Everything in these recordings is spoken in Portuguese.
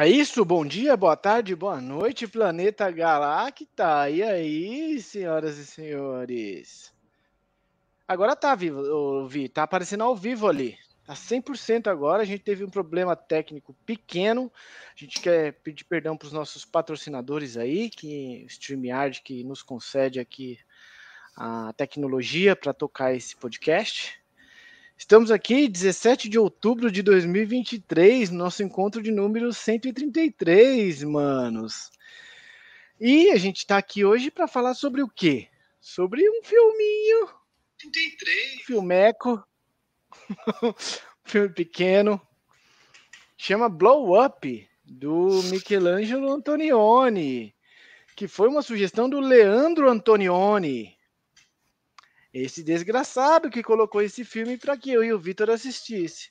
É isso, bom dia, boa tarde, boa noite, planeta Galacta. E aí, senhoras e senhores? Agora tá vivo, Vi, tá aparecendo ao vivo ali. Tá 100% agora. A gente teve um problema técnico pequeno. A gente quer pedir perdão para os nossos patrocinadores aí, que StreamYard que nos concede aqui a tecnologia para tocar esse podcast. Estamos aqui, 17 de outubro de 2023, nosso encontro de número 133, manos. E a gente está aqui hoje para falar sobre o quê? Sobre um filminho. 33. Filmeco. filme pequeno. Chama Blow Up, do Michelangelo Antonioni, que foi uma sugestão do Leandro Antonioni. Esse desgraçado que colocou esse filme para que eu e o Vitor assistisse.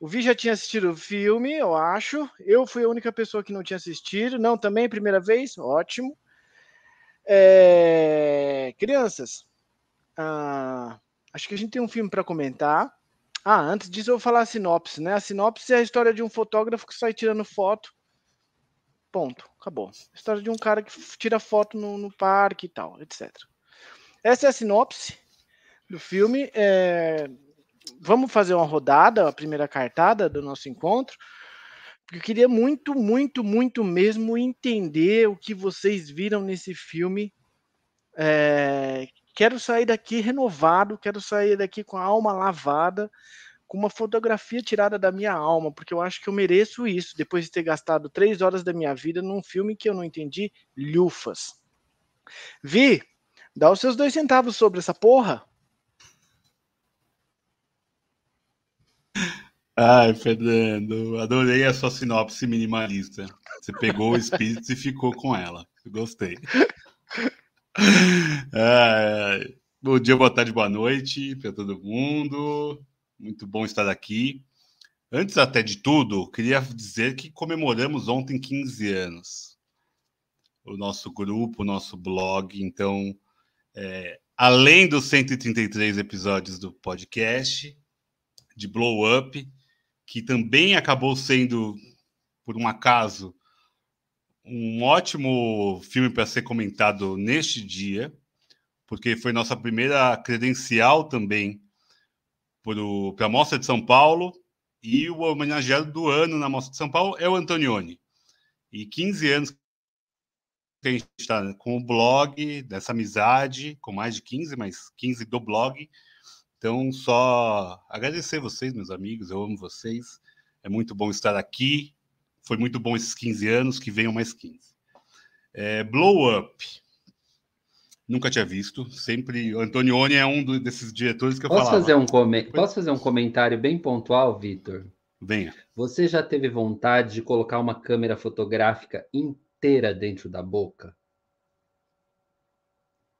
O Vi já tinha assistido o filme, eu acho. Eu fui a única pessoa que não tinha assistido. Não, também, primeira vez? Ótimo. É... Crianças, ah, acho que a gente tem um filme para comentar. Ah, antes disso eu vou falar a sinopse, né? A sinopse é a história de um fotógrafo que sai tirando foto. Ponto. Acabou. A história de um cara que tira foto no, no parque e tal, etc. Essa é a sinopse do filme. É... Vamos fazer uma rodada, a primeira cartada do nosso encontro. Porque eu queria muito, muito, muito mesmo entender o que vocês viram nesse filme. É... Quero sair daqui renovado, quero sair daqui com a alma lavada, com uma fotografia tirada da minha alma, porque eu acho que eu mereço isso, depois de ter gastado três horas da minha vida num filme que eu não entendi lufas. Vi, Dá os seus dois centavos sobre essa porra. Ai, Fernando, adorei a sua sinopse minimalista. Você pegou o espírito e ficou com ela. Gostei. Ai, bom dia, boa tarde, boa noite para todo mundo. Muito bom estar aqui. Antes até de tudo, queria dizer que comemoramos ontem 15 anos. O nosso grupo, o nosso blog. Então, é, além dos 133 episódios do podcast, de Blow Up, que também acabou sendo, por um acaso, um ótimo filme para ser comentado neste dia, porque foi nossa primeira credencial também para a Mostra de São Paulo, e o homenageado do ano na Mostra de São Paulo é o Antonioni. E 15 anos a gente está com o blog, dessa amizade, com mais de 15, mas 15 do blog. Então, só agradecer vocês, meus amigos, eu amo vocês. É muito bom estar aqui. Foi muito bom esses 15 anos, que venham mais 15. É, Blow Up. Nunca tinha visto. Sempre. O Antonioni é um do, desses diretores que eu Posso falava. Fazer um come... Posso fazer um comentário bem pontual, Vitor? Venha. Você já teve vontade de colocar uma câmera fotográfica em inteira dentro da boca.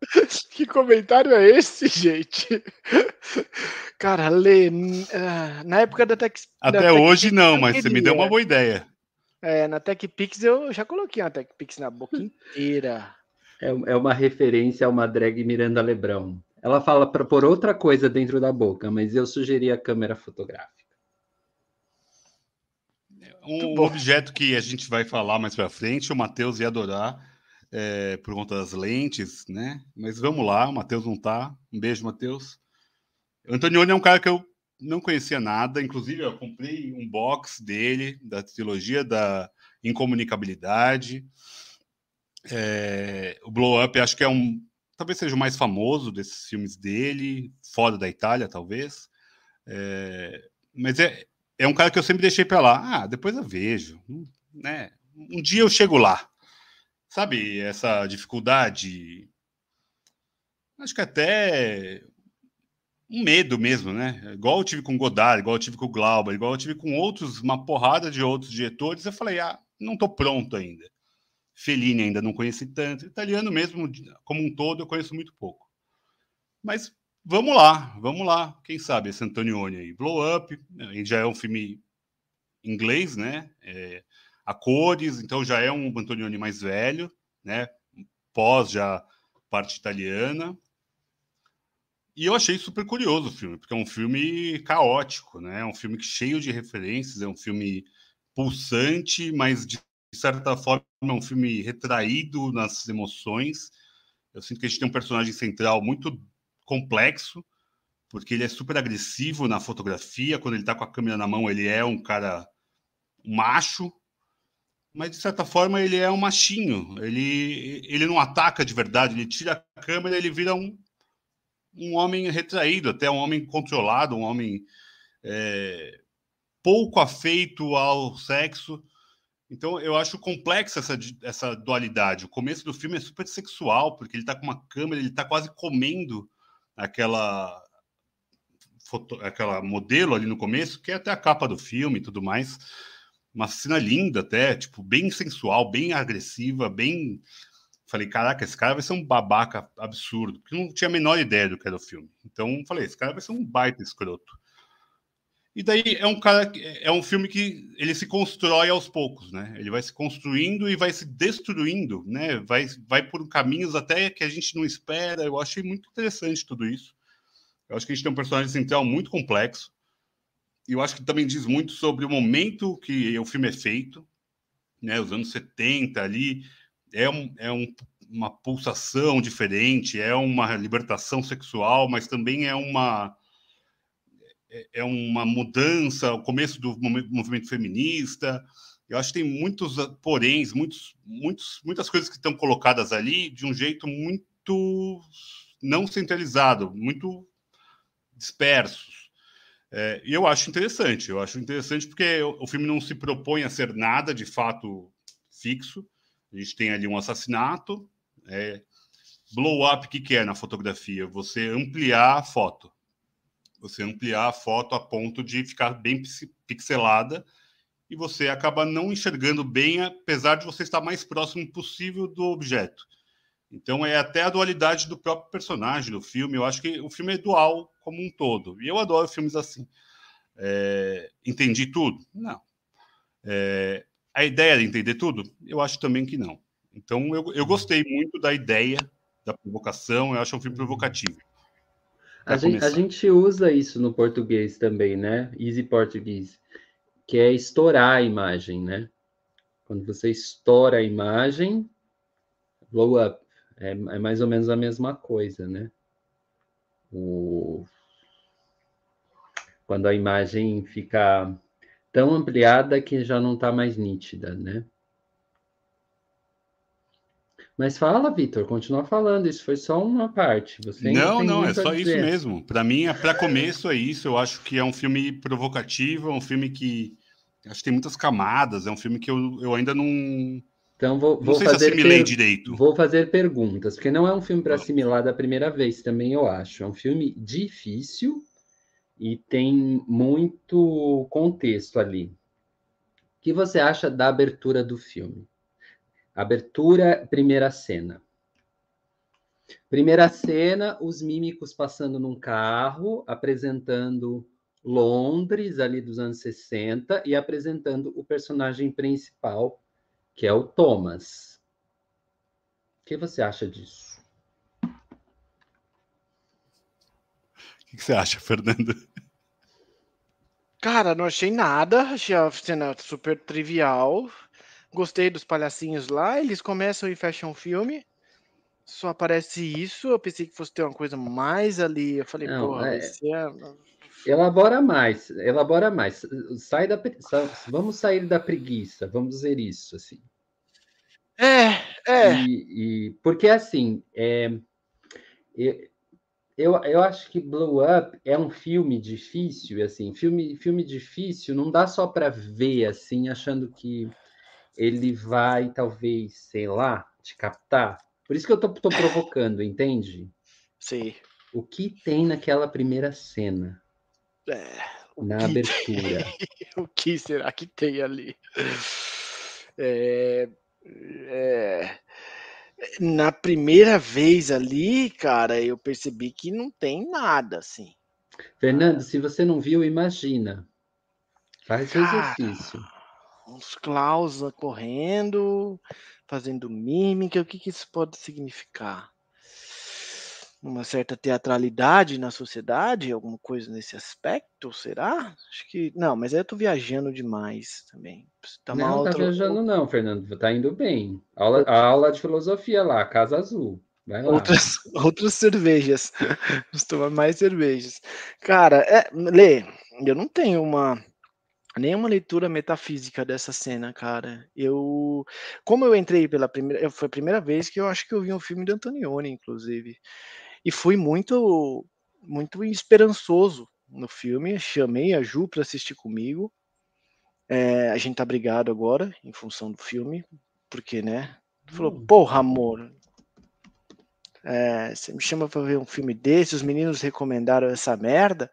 Que comentário é esse, gente? Cara, Lê, ah, na época da Tech. Até da hoje não, mas você me deu uma boa ideia. É, na TechPix eu já coloquei uma TechPix na boca inteira. É, é uma referência a uma drag Miranda Lebrão. Ela fala para pôr outra coisa dentro da boca, mas eu sugeri a câmera fotográfica um objeto que a gente vai falar mais para frente, o Matheus ia adorar é, por conta das lentes, né? Mas vamos lá, o Matheus não tá. Um beijo, Matheus. Antonioni é um cara que eu não conhecia nada, inclusive eu comprei um box dele, da trilogia da Incomunicabilidade. É, o Blow Up acho que é um. Talvez seja o mais famoso desses filmes dele, fora da Itália, talvez. É, mas é, é um cara que eu sempre deixei para lá. Ah, depois eu vejo, né? Um dia eu chego lá. Sabe, essa dificuldade. Acho que até um medo mesmo, né? Igual eu tive com Godard, igual eu tive com o Glauber, igual eu tive com outros, uma porrada de outros diretores. Eu falei, ah, não tô pronto ainda. Fellini ainda não conheci tanto. Italiano mesmo, como um todo, eu conheço muito pouco. Mas Vamos lá, vamos lá. Quem sabe esse Antonioni aí. Blow Up, já é um filme inglês, né? É, a cores, então já é um Antonioni mais velho, né? Pós já parte italiana. E eu achei super curioso o filme, porque é um filme caótico, né? É um filme cheio de referências, é um filme pulsante, mas de certa forma é um filme retraído nas emoções. Eu sinto que a gente tem um personagem central muito complexo, porque ele é super agressivo na fotografia. Quando ele está com a câmera na mão, ele é um cara macho, mas de certa forma ele é um machinho. Ele, ele não ataca de verdade, ele tira a câmera, ele vira um, um homem retraído, até um homem controlado, um homem é, pouco afeito ao sexo. Então eu acho complexa essa, essa dualidade. O começo do filme é super sexual, porque ele está com uma câmera, ele está quase comendo aquela foto, aquela modelo ali no começo, que é até a capa do filme e tudo mais. Uma cena linda até, tipo, bem sensual, bem agressiva, bem Falei, caraca, esse cara vai ser um babaca absurdo, porque não tinha a menor ideia do que era o filme. Então, falei, esse cara vai ser um baita escroto. E daí é um cara, é um filme que ele se constrói aos poucos, né? Ele vai se construindo e vai se destruindo, né? Vai, vai por caminhos até que a gente não espera. Eu achei muito interessante tudo isso. Eu acho que a gente tem um personagem central muito complexo. E eu acho que também diz muito sobre o momento que o filme é feito, né? Os anos 70 ali, é, um, é um, uma pulsação diferente, é uma libertação sexual, mas também é uma é, é uma mudança, o começo do movimento feminista. Eu acho que tem muitos poréns, muitos, muitos, muitas coisas que estão colocadas ali de um jeito muito não centralizado, muito dispersos. É, eu acho interessante, eu acho interessante porque o filme não se propõe a ser nada de fato fixo, a gente tem ali um assassinato. É, blow up, o que, que é na fotografia? Você ampliar a foto. Você ampliar a foto a ponto de ficar bem pixelada e você acaba não enxergando bem, apesar de você estar mais próximo possível do objeto. Então é até a dualidade do próprio personagem do filme. Eu acho que o filme é dual como um todo. E eu adoro filmes assim. É... Entendi tudo? Não. É a ideia de entender tudo? Eu acho também que não. Então, eu, eu gostei muito da ideia da provocação, eu acho um filme provocativo. A gente, a gente, usa isso no português também, né? Easy português, que é estourar a imagem, né? Quando você estoura a imagem, blow up, é, é mais ou menos a mesma coisa, né? O... Quando a imagem fica tão ampliada que já não está mais nítida, né? Mas fala, Vitor, continua falando. Isso foi só uma parte. Você não, não, é só isso mesmo. Para mim, é para começo é isso. Eu acho que é um filme provocativo, é um filme que acho que tem muitas camadas. É um filme que eu, eu ainda não então vou, vou sei fazer se assimilei per... direito. Vou fazer perguntas, porque não é um filme para assimilar da primeira vez, também eu acho. É um filme difícil e tem muito contexto ali. O que você acha da abertura do filme? Abertura, primeira cena. Primeira cena, os mímicos passando num carro, apresentando Londres, ali dos anos 60, e apresentando o personagem principal, que é o Thomas. O que você acha disso? que, que você acha, Fernando? Cara, não achei nada. Achei a cena super trivial. Gostei dos palhacinhos lá. Eles começam e fecham o filme. Só aparece isso. Eu pensei que fosse ter uma coisa mais ali. Eu falei, não, porra, é... é... Elabora mais, elabora mais. Sai da, vamos sair da preguiça, vamos dizer isso assim. É, é. E, e porque assim, é, eu, eu acho que Blow Up é um filme difícil, assim, filme, filme difícil não dá só para ver, assim, achando que ele vai, talvez, sei lá, te captar. Por isso que eu tô, tô provocando, entende? Sim. O que tem naquela primeira cena? É, na abertura. o que será que tem ali? É, é, na primeira vez ali, cara, eu percebi que não tem nada assim. Fernando, se você não viu, imagina. Faz o exercício. Uns Klaus correndo, fazendo mímica, o que, que isso pode significar? uma certa teatralidade na sociedade, alguma coisa nesse aspecto, será? Acho que não, mas aí eu tô viajando demais também. Tá não, outra... tá viajando não, Fernando, tá indo bem. Aula, a aula de filosofia lá, Casa Azul. Outras, outras cervejas. Vamos tomar mais cervejas. Cara, é, Lê, eu não tenho uma nenhuma leitura metafísica dessa cena, cara. Eu, como eu entrei pela primeira, foi a primeira vez que eu acho que eu vi um filme de Antonioni, inclusive, e fui muito, muito esperançoso no filme. Chamei a Ju para assistir comigo. É, a gente tá brigado agora em função do filme, porque, né? Falou, hum. porra, amor, é, você me chama para ver um filme desse, os meninos recomendaram essa merda.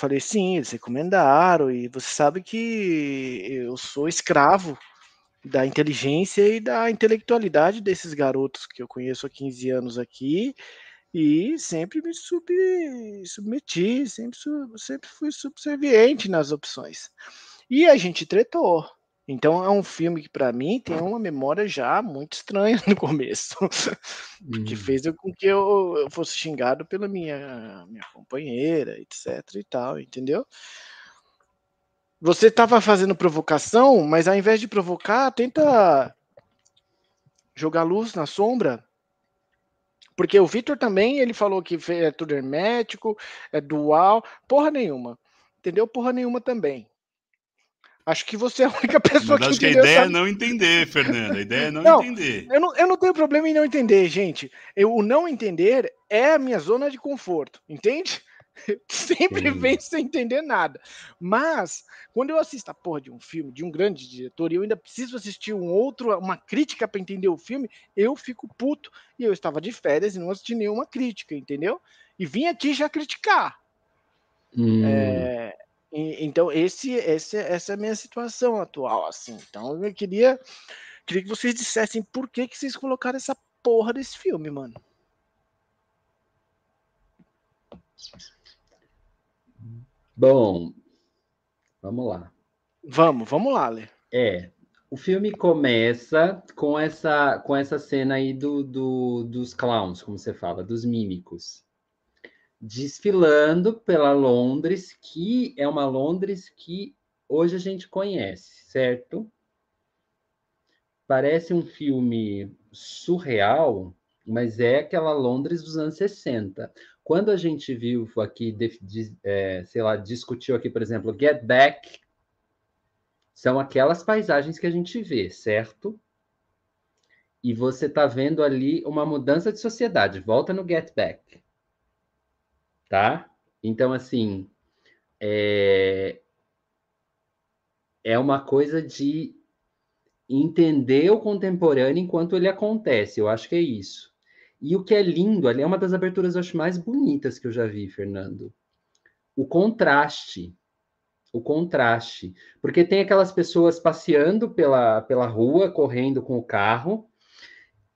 Falei, sim, eles recomendaram, e você sabe que eu sou escravo da inteligência e da intelectualidade desses garotos que eu conheço há 15 anos aqui, e sempre me sub, submeti, sempre, sempre fui subserviente nas opções. E a gente tretou. Então é um filme que para mim tem uma memória já muito estranha no começo, que hum. fez com que eu, eu, fosse xingado pela minha minha companheira, etc e tal, entendeu? Você estava fazendo provocação, mas ao invés de provocar, tenta jogar luz na sombra. Porque o Vitor também, ele falou que é tudo hermético, é dual, porra nenhuma. Entendeu? Porra nenhuma também. Acho que você é a única pessoa Mas que acho que a ideia é não entender, Fernando. A ideia é não, não, entender. Eu não, eu não tenho problema em não entender, gente. Eu, o não entender é a minha zona de conforto, entende? Sempre Sim. vem sem entender nada. Mas, quando eu assisto a porra de um filme, de um grande diretor, e eu ainda preciso assistir um outro, uma crítica para entender o filme, eu fico puto. E eu estava de férias e não assisti nenhuma crítica, entendeu? E vim aqui já criticar. Hum. É, então, esse, esse, essa é a minha situação atual, assim. Então, eu queria, queria que vocês dissessem por que, que vocês colocaram essa porra desse filme, mano. Bom, vamos lá. Vamos, vamos lá, Lê. É, o filme começa com essa, com essa cena aí do, do, dos clowns, como você fala, dos mímicos desfilando pela Londres, que é uma Londres que hoje a gente conhece, certo? Parece um filme surreal, mas é aquela Londres dos anos 60. Quando a gente viu aqui, de, de, é, sei lá, discutiu aqui, por exemplo, Get Back, são aquelas paisagens que a gente vê, certo? E você está vendo ali uma mudança de sociedade. Volta no Get Back tá? Então, assim, é, é uma coisa de entender o contemporâneo enquanto ele acontece, eu acho que é isso. E o que é lindo, ali é uma das aberturas, acho, mais bonitas que eu já vi, Fernando. O contraste. O contraste. Porque tem aquelas pessoas passeando pela, pela rua, correndo com o carro.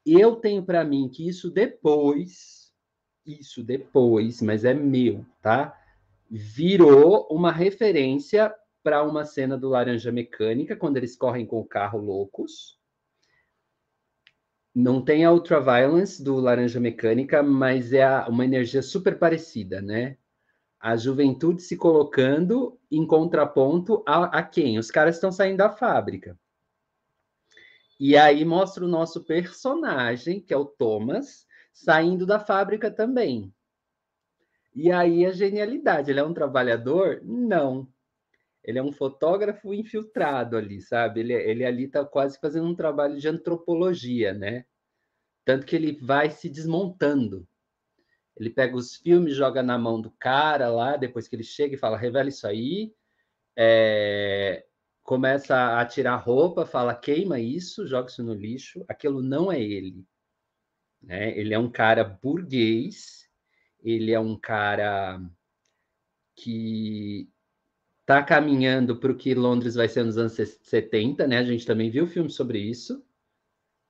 Eu tenho para mim que isso depois isso depois, mas é meu, tá? Virou uma referência para uma cena do Laranja Mecânica, quando eles correm com o carro loucos. Não tem a Ultraviolence do Laranja Mecânica, mas é a, uma energia super parecida, né? A juventude se colocando em contraponto a, a quem? Os caras estão saindo da fábrica. E aí mostra o nosso personagem, que é o Thomas, saindo da fábrica também. E aí a genialidade, ele é um trabalhador? Não. Ele é um fotógrafo infiltrado ali, sabe? Ele, ele ali está quase fazendo um trabalho de antropologia, né? Tanto que ele vai se desmontando. Ele pega os filmes, joga na mão do cara lá, depois que ele chega e fala, revela isso aí. É... Começa a tirar roupa, fala, queima isso, joga isso no lixo. Aquilo não é ele. Né? Ele é um cara burguês, ele é um cara que está caminhando para o que Londres vai ser nos anos 70, né? A gente também viu filme sobre isso,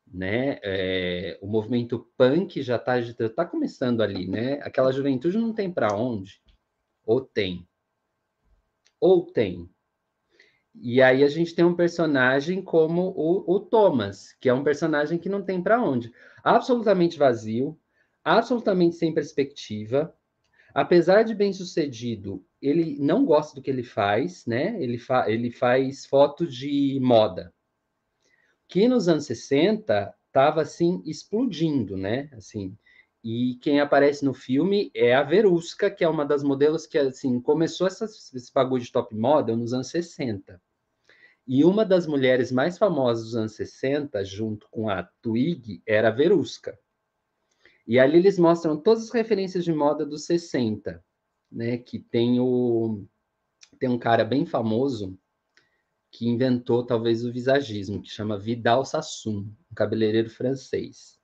né? É, o movimento punk já está tá começando ali, né? Aquela juventude não tem para onde, ou tem, ou tem. E aí a gente tem um personagem como o, o Thomas, que é um personagem que não tem para onde absolutamente vazio, absolutamente sem perspectiva. Apesar de bem sucedido, ele não gosta do que ele faz, né? Ele, fa ele faz fotos de moda. Que nos anos 60 estava assim explodindo, né? Assim, e quem aparece no filme é a Verusca, que é uma das modelos que assim começou essa, esse bagulho de top model nos anos 60. E uma das mulheres mais famosas dos anos 60, junto com a Twig, era a Verusca. E ali eles mostram todas as referências de moda dos 60, né? Que tem o tem um cara bem famoso que inventou talvez o visagismo, que chama Vidal Sassoon, um cabeleireiro francês.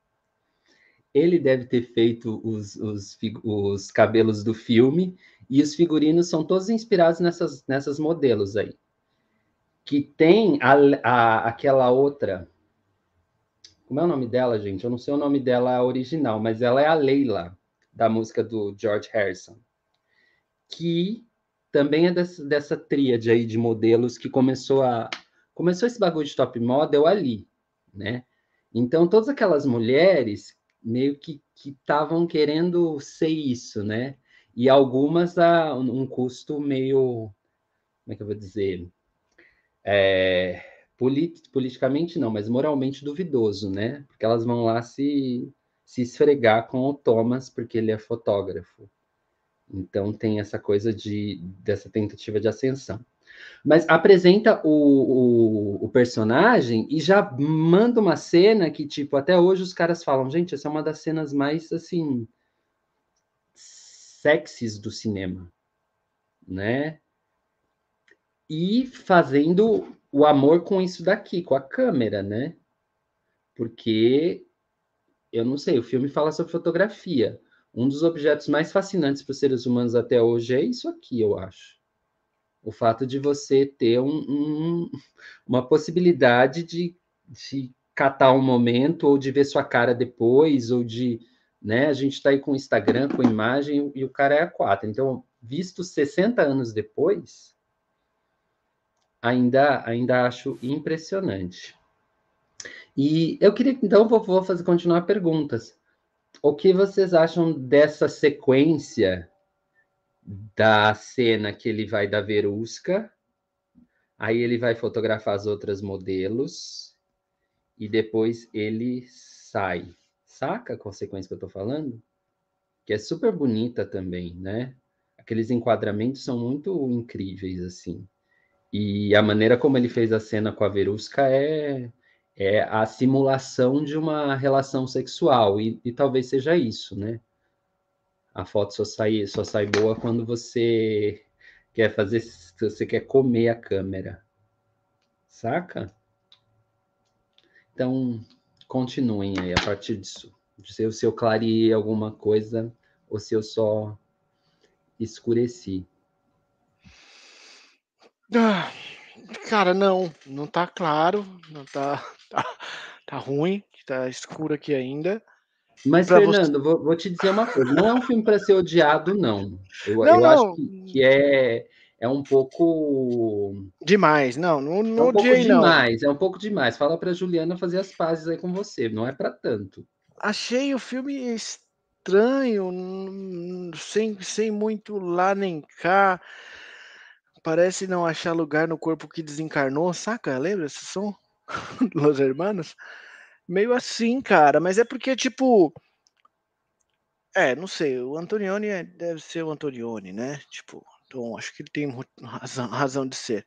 Ele deve ter feito os, os, os cabelos do filme e os figurinos são todos inspirados nessas, nessas modelos aí. Que tem a, a, aquela outra como é o nome dela, gente? Eu não sei o nome dela original, mas ela é a Leila, da música do George Harrison. Que também é dessa, dessa tríade aí de modelos que começou a. Começou esse bagulho de top model ali, né? Então, todas aquelas mulheres meio que estavam querendo ser isso, né? E algumas a um custo meio. Como é que eu vou dizer? É, polit, politicamente não, mas moralmente duvidoso, né? Porque elas vão lá se, se esfregar com o Thomas, porque ele é fotógrafo. Então tem essa coisa de dessa tentativa de ascensão. Mas apresenta o, o, o, personagem e já manda uma cena que, tipo, até hoje os caras falam, gente, essa é uma das cenas mais, assim, sexys do cinema, né? E fazendo o amor com isso daqui, com a câmera, né? Porque eu não sei, o filme fala sobre fotografia. Um dos objetos mais fascinantes para os seres humanos até hoje é isso aqui, eu acho. O fato de você ter um, um, uma possibilidade de, de catar um momento, ou de ver sua cara depois, ou de. Né, a gente está aí com o Instagram, com imagem, e o cara é a quatro. Então, visto 60 anos depois, ainda, ainda acho impressionante. E eu queria, então, vou, vou fazer continuar perguntas. O que vocês acham dessa sequência da cena que ele vai da Verusca, aí ele vai fotografar as outras modelos e depois ele sai. Saca a consequência que eu tô falando? Que é super bonita também, né? Aqueles enquadramentos são muito incríveis, assim. E a maneira como ele fez a cena com a Verusca é, é a simulação de uma relação sexual, e, e talvez seja isso, né? A foto só sai, só sai boa quando você quer fazer, você quer comer a câmera. Saca? Então, continuem aí a partir disso. Se eu, se eu alguma coisa ou se eu só escureci. Ah, cara, não, não tá claro, não tá, tá, tá ruim, tá escuro aqui ainda. Mas, pra Fernando, você... vou, vou, te dizer uma coisa: não é um filme para ser odiado, não. Eu, não, eu não. acho que, que, é, é um pouco. Demais, não, não, não é um odiei, pouco demais, não. É um pouco demais. Fala para Juliana fazer as pazes aí com você, não é para tanto. Achei o filme estranho, sem, sem muito lá nem cá. Parece não achar lugar no corpo que desencarnou, saca? Lembra esse som? Los Hermanos? Meio assim, cara, mas é porque, tipo. É, não sei, o Antonioni é, deve ser o Antonioni, né? Tipo, então acho que ele tem razão, razão de ser.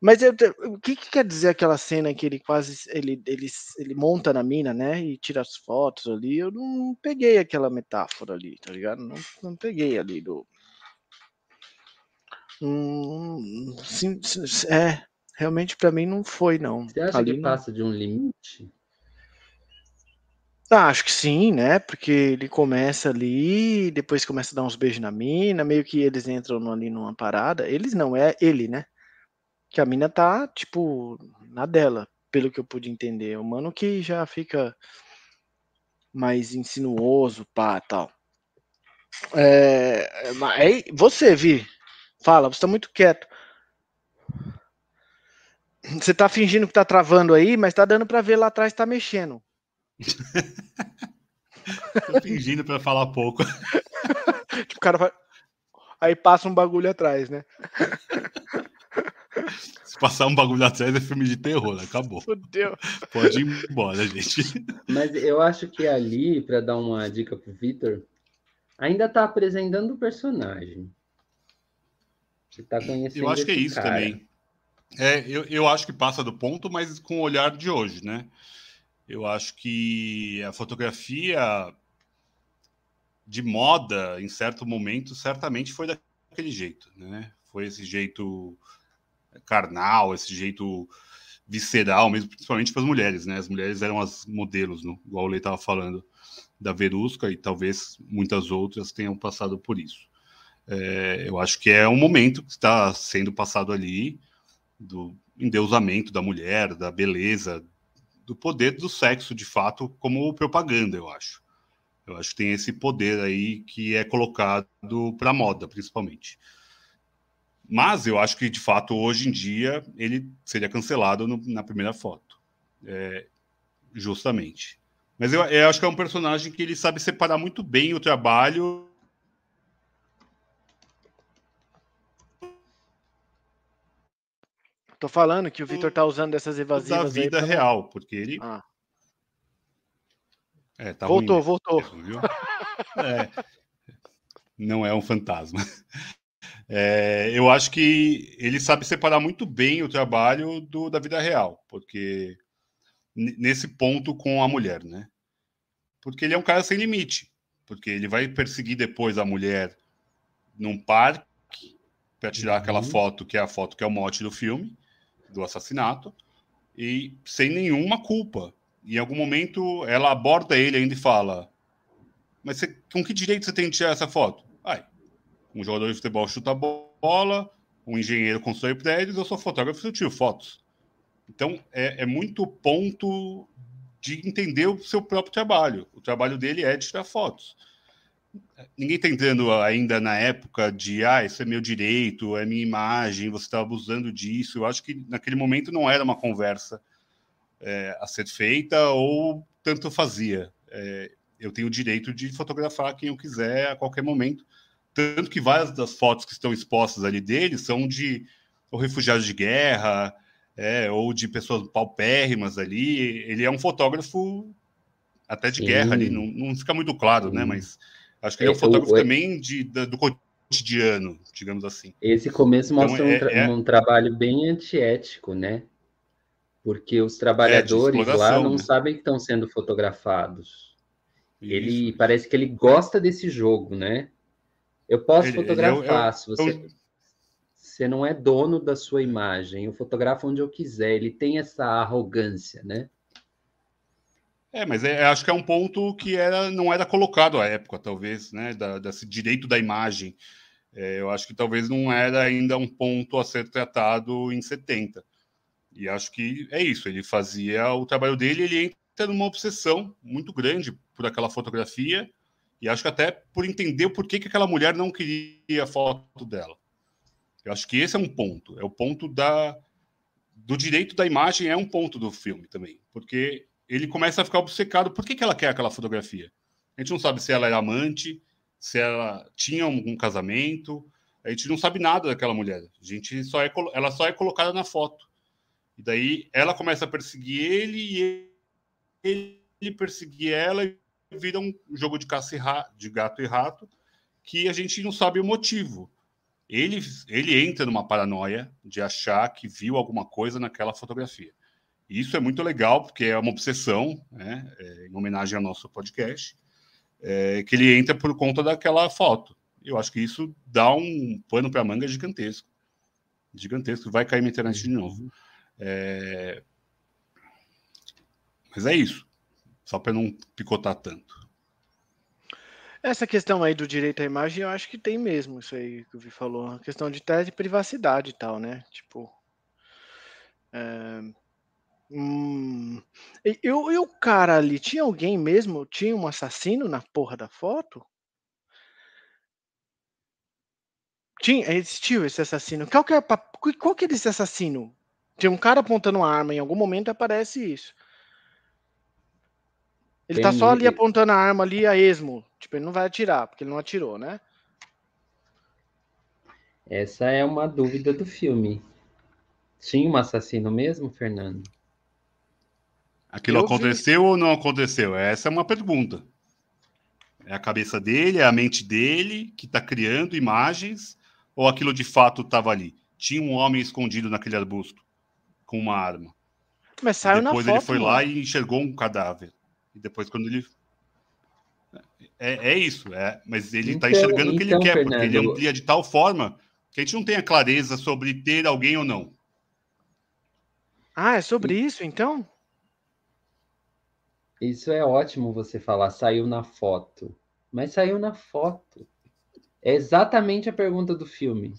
Mas eu, o que, que, quer dizer aquela cena que ele quase ele, ele, ele monta na mina, né? E tira as fotos ali? Eu não peguei aquela metáfora ali, tá ligado? Não, não peguei ali do. Hum, sim, é, realmente para mim não foi, não. Você acha ali que passa de um limite? Ah, acho que sim, né? Porque ele começa ali, depois começa a dar uns beijos na mina, meio que eles entram ali numa parada. Eles não, é ele, né? Que a mina tá, tipo, na dela, pelo que eu pude entender. O mano que já fica mais insinuoso, pá, tal. É, é, você, Vi, fala, você tá muito quieto. Você tá fingindo que tá travando aí, mas tá dando para ver lá atrás tá mexendo. Tô fingindo para falar pouco. tipo, o cara vai. Aí passa um bagulho atrás, né? Se passar um bagulho atrás é filme de terror, acabou. Fudeu. Pode ir embora, gente. Mas eu acho que ali, para dar uma dica pro Vitor, ainda tá apresentando o personagem. Você tá conhecendo. Eu acho que é isso cara. também. É, eu, eu acho que passa do ponto, mas com o olhar de hoje, né? Eu acho que a fotografia de moda, em certo momento, certamente foi daquele jeito, né? Foi esse jeito carnal, esse jeito visceral, mesmo principalmente para as mulheres, né? As mulheres eram as modelos, no, igual o Lei estava falando, da Verusca e talvez muitas outras tenham passado por isso. É, eu acho que é um momento que está sendo passado ali do endeusamento da mulher, da beleza, do poder do sexo, de fato, como propaganda, eu acho. Eu acho que tem esse poder aí que é colocado para moda, principalmente. Mas eu acho que, de fato, hoje em dia, ele seria cancelado no, na primeira foto. É, justamente. Mas eu, eu, acho que é um personagem que ele sabe separar muito bem o trabalho. Tô falando que o Vitor tá usando dessas evasivas da vida real, porque ele. Ah. É, tá voltou, ruim, voltou. É, não é um fantasma. É, eu acho que ele sabe separar muito bem o trabalho do, da vida real, porque nesse ponto com a mulher, né? Porque ele é um cara sem limite, porque ele vai perseguir depois a mulher num parque para tirar uhum. aquela foto que é a foto que é o mote do filme, do assassinato, e sem nenhuma culpa. Em algum momento ela aborda ele ainda e fala: Mas você, com que direito você tem de tirar essa foto? Ai, um jogador de futebol chuta a bola, um engenheiro constrói prédios, eu sou fotógrafo e eu tiro fotos. Então, é, é, muito ponto de entender o seu próprio trabalho. O trabalho dele é de tirar fotos. Ninguém está entrando ainda na época de, ah, isso é meu direito, é minha imagem, você está abusando disso. Eu acho que naquele momento não era uma conversa é, a ser feita ou tanto fazia. É, eu tenho o direito de fotografar quem eu quiser a qualquer momento tanto que várias das fotos que estão expostas ali dele são de ou refugiados de guerra, é, ou de pessoas paupérrimas ali. Ele é um fotógrafo até de Sim. guerra ali, não, não, fica muito claro, né? Sim. né? Mas acho que ele é um fotógrafo também de, do cotidiano, digamos assim. Esse começo então, mostra é, um, tra é... um, trabalho bem antiético, né? Porque os trabalhadores é, lá não né? sabem que estão sendo fotografados. Isso. Ele parece que ele gosta desse jogo, né? Eu posso ele, fotografar, ele, eu, se você, eu... você não é dono da sua imagem, eu fotografo onde eu quiser, ele tem essa arrogância, né? É, mas é, acho que é um ponto que era, não era colocado à época, talvez, né? Da, desse direito da imagem. É, eu acho que talvez não era ainda um ponto a ser tratado em 70. E acho que é isso, ele fazia o trabalho dele, ele entra numa obsessão muito grande por aquela fotografia, e acho que até por entender por que, que aquela mulher não queria a foto dela. Eu acho que esse é um ponto. É o ponto da, do direito da imagem, é um ponto do filme também. Porque ele começa a ficar obcecado. Por que, que ela quer aquela fotografia? A gente não sabe se ela era amante, se ela tinha um, casamento. A gente não sabe nada daquela mulher. A gente só é, ela só é colocada na foto. E daí ela começa a perseguir ele e ele, ele perseguir ela vira um jogo de caça de gato e rato que a gente não sabe o motivo. Ele, ele entra numa paranoia de achar que viu alguma coisa naquela fotografia. Isso é muito legal, porque é uma obsessão, né, é, em homenagem ao nosso podcast, é, que ele entra por conta daquela foto. Eu acho que isso dá um pano para a manga gigantesco. Gigantesco. Vai cair na internet de novo. É... Mas é isso só para não picotar tanto. Essa questão aí do direito à imagem, eu acho que tem mesmo isso aí que o Vi falou. A questão de tese de privacidade e tal, né? Tipo. É... Hum... E, e, e o cara ali, tinha alguém mesmo? Tinha um assassino na porra da foto? Tinha, existiu esse assassino. Qual que é, qual que é esse assassino? Tinha um cara apontando uma arma, em algum momento aparece isso. Ele tá só ali apontando a arma ali a esmo. Tipo, ele não vai atirar, porque ele não atirou, né? Essa é uma dúvida do filme. Tinha um assassino mesmo, Fernando? Aquilo Eu aconteceu vi... ou não aconteceu? Essa é uma pergunta. É a cabeça dele, é a mente dele que está criando imagens, ou aquilo de fato estava ali? Tinha um homem escondido naquele arbusto com uma arma. Mas saiu depois na foto, ele foi mano. lá e enxergou um cadáver. E depois, quando ele. É, é isso, é, mas ele está então, enxergando o que então, ele quer, Fernando, porque ele amplia de tal forma que a gente não tem a clareza sobre ter alguém ou não. Ah, é sobre isso, então? Isso é ótimo você falar, saiu na foto. Mas saiu na foto. É exatamente a pergunta do filme.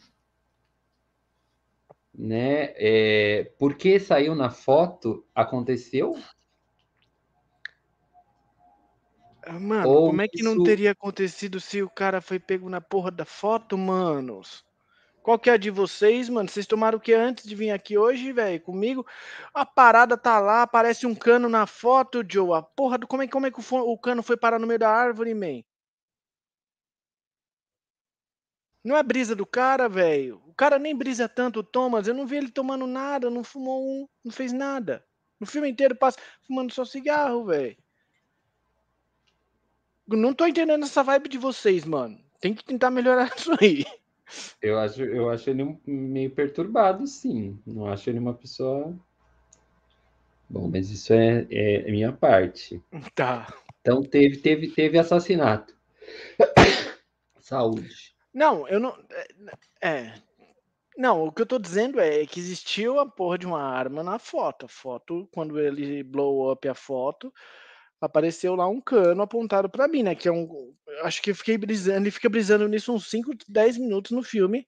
Né? É, por que saiu na foto? Aconteceu? Ah, mano, Ou como é que isso... não teria acontecido se o cara foi pego na porra da foto, manos? Qual que é a de vocês, mano? Vocês tomaram o que antes de vir aqui hoje, velho? Comigo? A parada tá lá, aparece um cano na foto, Joe. A porra do. Como é, como é que o, o cano foi parar no meio da árvore, man? Não é brisa do cara, velho. O cara nem brisa tanto, Thomas. Eu não vi ele tomando nada, não fumou um, não fez nada. No filme inteiro passa fumando só cigarro, velho. Não tô entendendo essa vibe de vocês, mano. Tem que tentar melhorar isso aí. Eu acho, eu acho ele meio perturbado, sim. Não acho ele uma pessoa. Bom, mas isso é, é minha parte. Tá. Então teve, teve, teve assassinato. Saúde. Não, eu não. É, é. Não, o que eu tô dizendo é que existiu a porra de uma arma na foto. A foto, quando ele blow up a foto, apareceu lá um cano apontado para mim, né? Que é um. Acho que fiquei brisando, ele fica brisando nisso uns 5, 10 minutos no filme.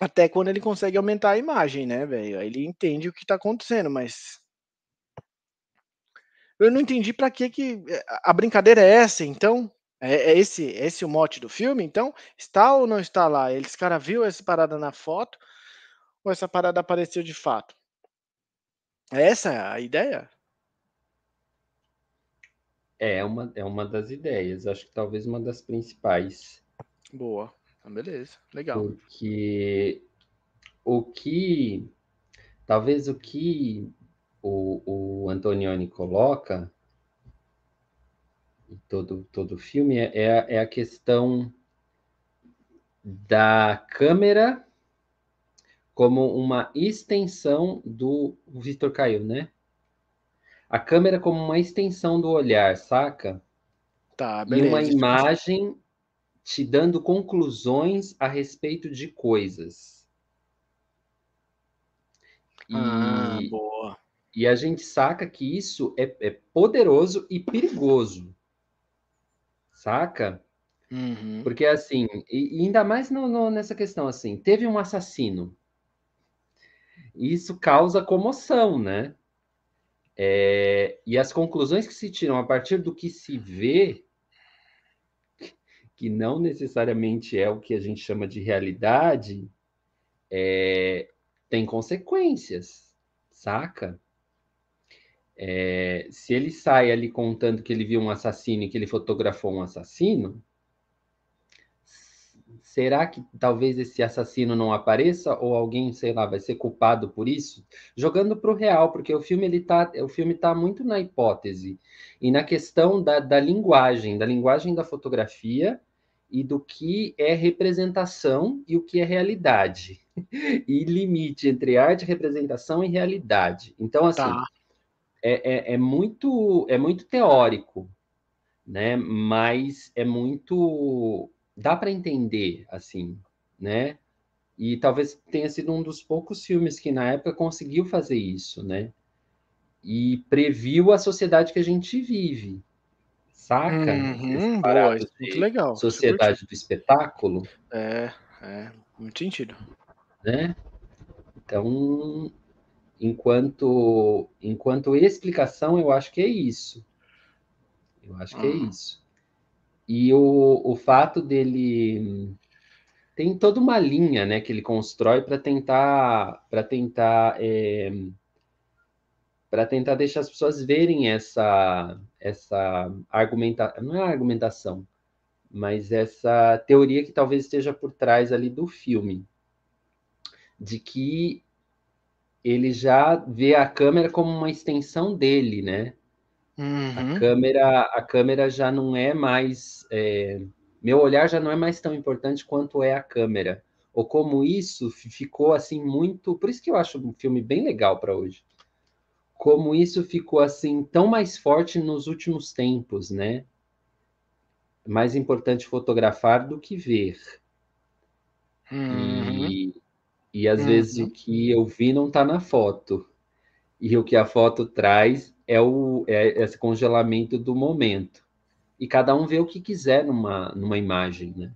Até quando ele consegue aumentar a imagem, né, velho? Aí ele entende o que tá acontecendo, mas. Eu não entendi para que que. A brincadeira é essa, então? É, é esse, é esse o mote do filme? Então, está ou não está lá? Esse cara viu essa parada na foto? Ou essa parada apareceu de fato? Essa é a ideia? É uma, é uma das ideias, acho que talvez uma das principais. Boa, ah, beleza, legal. Porque o que, talvez o que o, o Antonioni coloca em todo, todo o filme é, é, é a questão da câmera como uma extensão do Victor caiu, né? A câmera como uma extensão do olhar, saca? Tá, beleza. E uma imagem te dando conclusões a respeito de coisas. Ah, e, boa. E a gente saca que isso é, é poderoso e perigoso. Saca? Uhum. Porque assim, e, e ainda mais no, no, nessa questão assim, teve um assassino. Isso causa comoção, né? É, e as conclusões que se tiram a partir do que se vê, que não necessariamente é o que a gente chama de realidade, é, tem consequências, saca? É, se ele sai ali contando que ele viu um assassino e que ele fotografou um assassino, será que talvez esse assassino não apareça ou alguém, sei lá, vai ser culpado por isso? Jogando para o real, porque o filme ele tá, o filme tá muito na hipótese e na questão da, da linguagem, da linguagem da fotografia e do que é representação e o que é realidade. e limite entre arte, representação e realidade. Então, assim, tá. é, é, é, muito, é muito teórico, né? Mas é muito dá para entender, assim, né? E talvez tenha sido um dos poucos filmes que na época conseguiu fazer isso, né? E previu a sociedade que a gente vive, saca? Uhum, boa, é muito legal. Sociedade do espetáculo. É, é, muito sentido. Né? Então, enquanto enquanto explicação, eu acho que é isso. Eu acho que é uhum. isso. E o, o fato dele tem toda uma linha, né, que ele constrói para tentar para tentar é, para tentar deixar as pessoas verem essa essa argumentação, não é argumentação, mas essa teoria que talvez esteja por trás ali do filme, de que ele já vê a câmera como uma extensão dele, né? Uhum. A câmera, a câmera já não é mais, é, meu olhar já não é mais tão importante quanto é a câmera, ou como isso ficou assim muito, por isso que eu acho um filme bem legal para hoje. Como isso ficou assim tão mais forte nos últimos tempos, né? Mais importante fotografar do que ver. Uhum. E, e às uhum. vezes o que eu vi não está na foto. E o que a foto traz é, o, é esse congelamento do momento. E cada um vê o que quiser numa, numa imagem, né?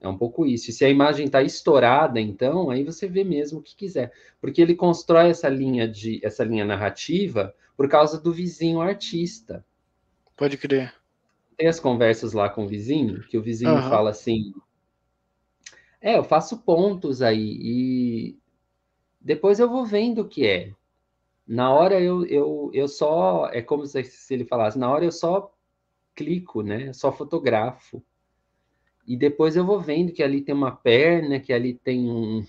É um pouco isso. E se a imagem está estourada, então, aí você vê mesmo o que quiser. Porque ele constrói essa linha de essa linha narrativa por causa do vizinho artista. Pode crer. Tem as conversas lá com o vizinho, que o vizinho uhum. fala assim: É, eu faço pontos aí, e depois eu vou vendo o que é. Na hora eu, eu, eu só. É como se, ele falasse, na hora eu só clico, né? Eu só fotografo. E depois eu vou vendo que ali tem uma perna, que ali tem um,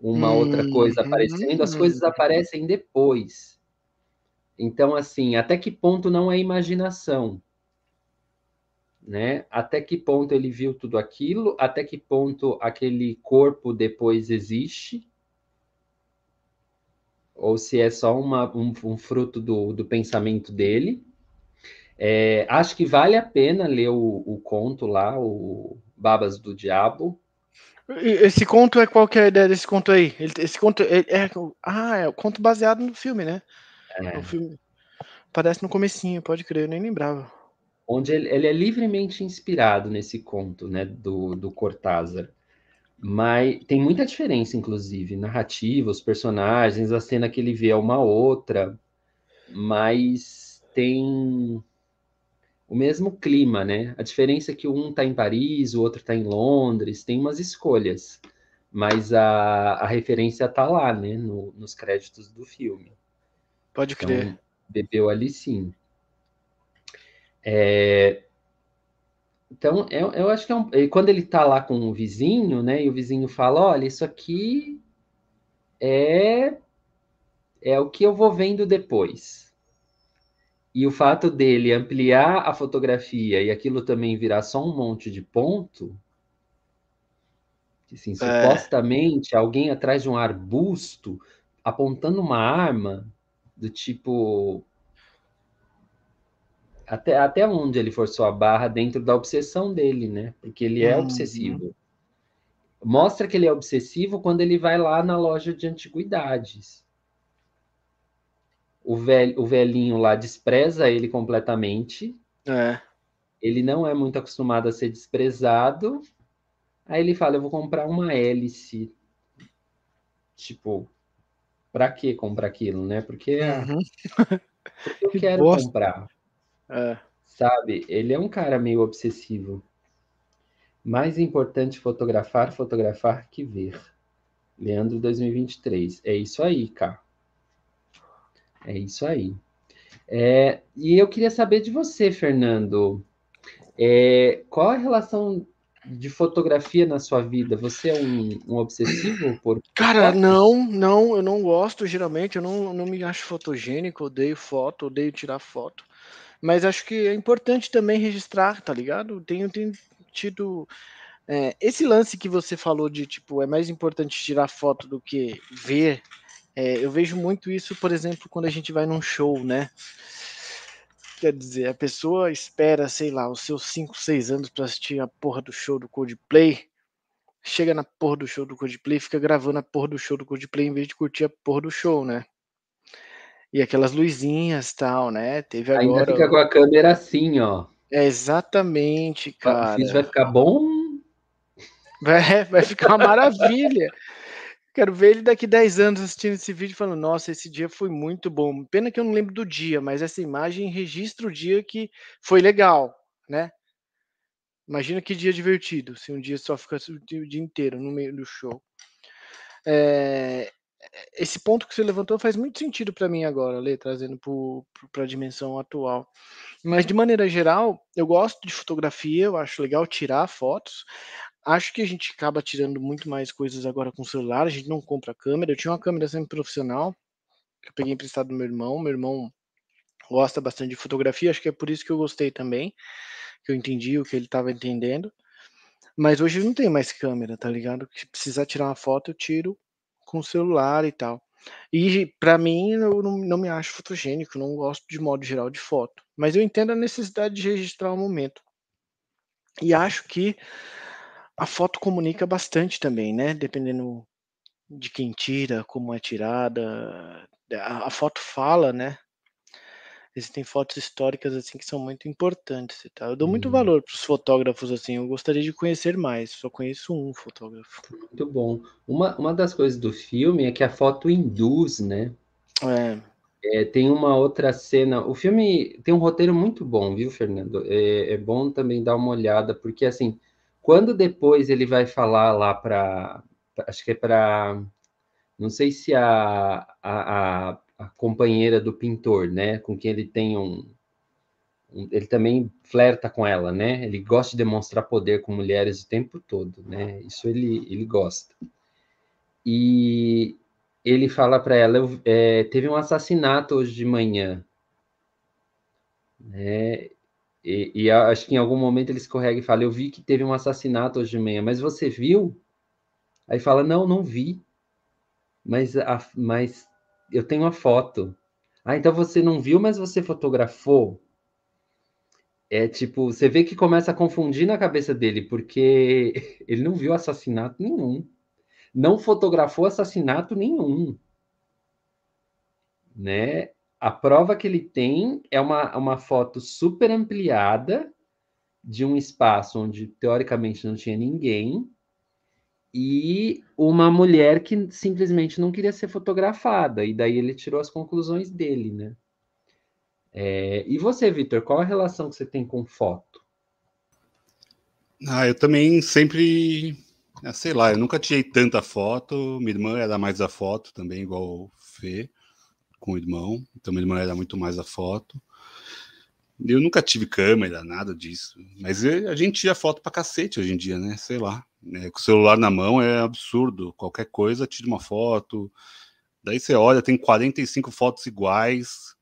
uma hum, outra coisa aparecendo. As coisas aparecem depois. Então, assim, até que ponto não é imaginação? Né? Até que ponto ele viu tudo aquilo? Até que ponto aquele corpo depois existe? Ou se é só uma, um, um fruto do, do pensamento dele. É, acho que vale a pena ler o, o, conto lá, o Babas do Diabo. Esse conto é qual que é a ideia desse conto aí? Esse conto é, é ah, é o conto baseado no filme, né? É. O filme aparece no comecinho, pode crer, eu nem lembrava. Onde ele, ele, é livremente inspirado nesse conto, né, do, do Cortázar. Mas tem muita diferença, inclusive, narrativa, os personagens, a cena que ele vê é uma outra, mas tem o mesmo clima, né? A diferença é que um está em Paris, o outro está em Londres, tem umas escolhas, mas a, a referência está lá, né? No, nos créditos do filme. Pode então, crer. Então, bebeu ali sim. É, então, eu, eu acho que é um, quando ele está lá com o vizinho, né, e o vizinho fala, olha, isso aqui é é o que eu vou vendo depois. E o fato dele ampliar a fotografia e aquilo também virar só um monte de ponto, assim, é. supostamente alguém atrás de um arbusto apontando uma arma do tipo até, até onde ele forçou a barra dentro da obsessão dele, né? Porque ele é uhum. obsessivo. Mostra que ele é obsessivo quando ele vai lá na loja de antiguidades. O, velho, o velhinho lá despreza ele completamente. É. Ele não é muito acostumado a ser desprezado. Aí ele fala: Eu vou comprar uma hélice. Tipo, pra que comprar aquilo, né? Porque, uhum. porque eu que quero bosta. comprar. É. Sabe? Ele é um cara meio obsessivo. Mais importante fotografar, fotografar que ver. Leandro 2023. É isso aí, cara. É isso aí. É, e eu queria saber de você, Fernando. É, qual a relação de fotografia na sua vida? Você é um, um obsessivo por. Cara, não, não, eu não gosto, geralmente, eu não, não me acho fotogênico, odeio foto, odeio tirar foto. Mas acho que é importante também registrar, tá ligado? Tenho, tenho tido. É, esse lance que você falou de tipo, é mais importante tirar foto do que ver. É, eu vejo muito isso, por exemplo, quando a gente vai num show, né? Quer dizer, a pessoa espera, sei lá, os seus 5, 6 anos para assistir a porra do show do Coldplay. Chega na porra do show do Coldplay, fica gravando a porra do show do Coldplay em vez de curtir a porra do show, né? E aquelas luzinhas tal, né? Teve Ainda agora. fica com a câmera assim, ó. É exatamente, cara. O vídeo vai ficar bom. Vai, vai ficar uma maravilha. Quero ver ele daqui 10 anos assistindo esse vídeo falando: Nossa, esse dia foi muito bom. Pena que eu não lembro do dia, mas essa imagem registra o dia que foi legal, né? Imagina que dia divertido, se um dia só fica o dia inteiro no meio do show. É, esse ponto que você levantou faz muito sentido para mim agora, Lê, trazendo para a dimensão atual. Mas de maneira geral, eu gosto de fotografia, eu acho legal tirar fotos. Acho que a gente acaba tirando muito mais coisas agora com o celular, a gente não compra câmera. Eu tinha uma câmera sempre profissional, que eu peguei emprestado do meu irmão. Meu irmão gosta bastante de fotografia, acho que é por isso que eu gostei também, que eu entendi o que ele estava entendendo. Mas hoje eu não tenho mais câmera, tá ligado? Se precisar tirar uma foto, eu tiro com o celular e tal. E para mim, eu não, não me acho fotogênico, não gosto de modo geral de foto. Mas eu entendo a necessidade de registrar o momento. E acho que a foto comunica bastante também, né? Dependendo de quem tira, como é tirada. A, a foto fala, né? Existem fotos históricas assim que são muito importantes e tal. Eu dou muito Uhum. valor para os fotógrafos assim. Eu gostaria de conhecer mais. Só conheço um fotógrafo. Muito bom. Uma, uma das coisas do filme é que a foto induz, né? É. É, tem uma outra cena. O filme tem um roteiro muito bom, viu, Fernando? É, é bom também dar uma olhada, porque assim, quando depois ele vai falar lá para. Acho que é para. Não sei se a, a, a, a, companheira do pintor, né? Com quem ele tem um, um. Ele também flerta com ela, né? Ele gosta de demonstrar poder com mulheres o tempo todo, né? Isso ele, ele gosta. E ele fala para ela: é, teve um assassinato hoje de manhã. Né? E, e, acho que em algum momento ele escorrega e fala: Eu vi que teve um assassinato hoje de manhã, mas você viu? Aí fala: Não, não vi. Mas, a, mas eu tenho a foto. Ah, então você não viu, mas você fotografou? É tipo, você vê que começa a confundir na cabeça dele, porque ele não viu assassinato nenhum não fotografou assassinato nenhum. Né? A prova que ele tem é uma, uma foto super ampliada de um espaço onde teoricamente não tinha ninguém e uma mulher que simplesmente não queria ser fotografada. E daí ele tirou as conclusões dele, né? É, e você, Vitor, qual a relação que você tem com foto? Ah, eu também sempre é, sei lá, eu nunca tirei tanta foto. Minha irmã era mais da foto também, igual o Fê, com o irmão. Então, minha irmã era muito mais da foto. Eu nunca tive câmera, nada disso. Mas a gente tira foto pra cacete hoje em dia, né? Sei lá. Né? Com o celular na mão é absurdo. Qualquer coisa, tira uma foto. Daí você olha, tem 45 fotos iguais.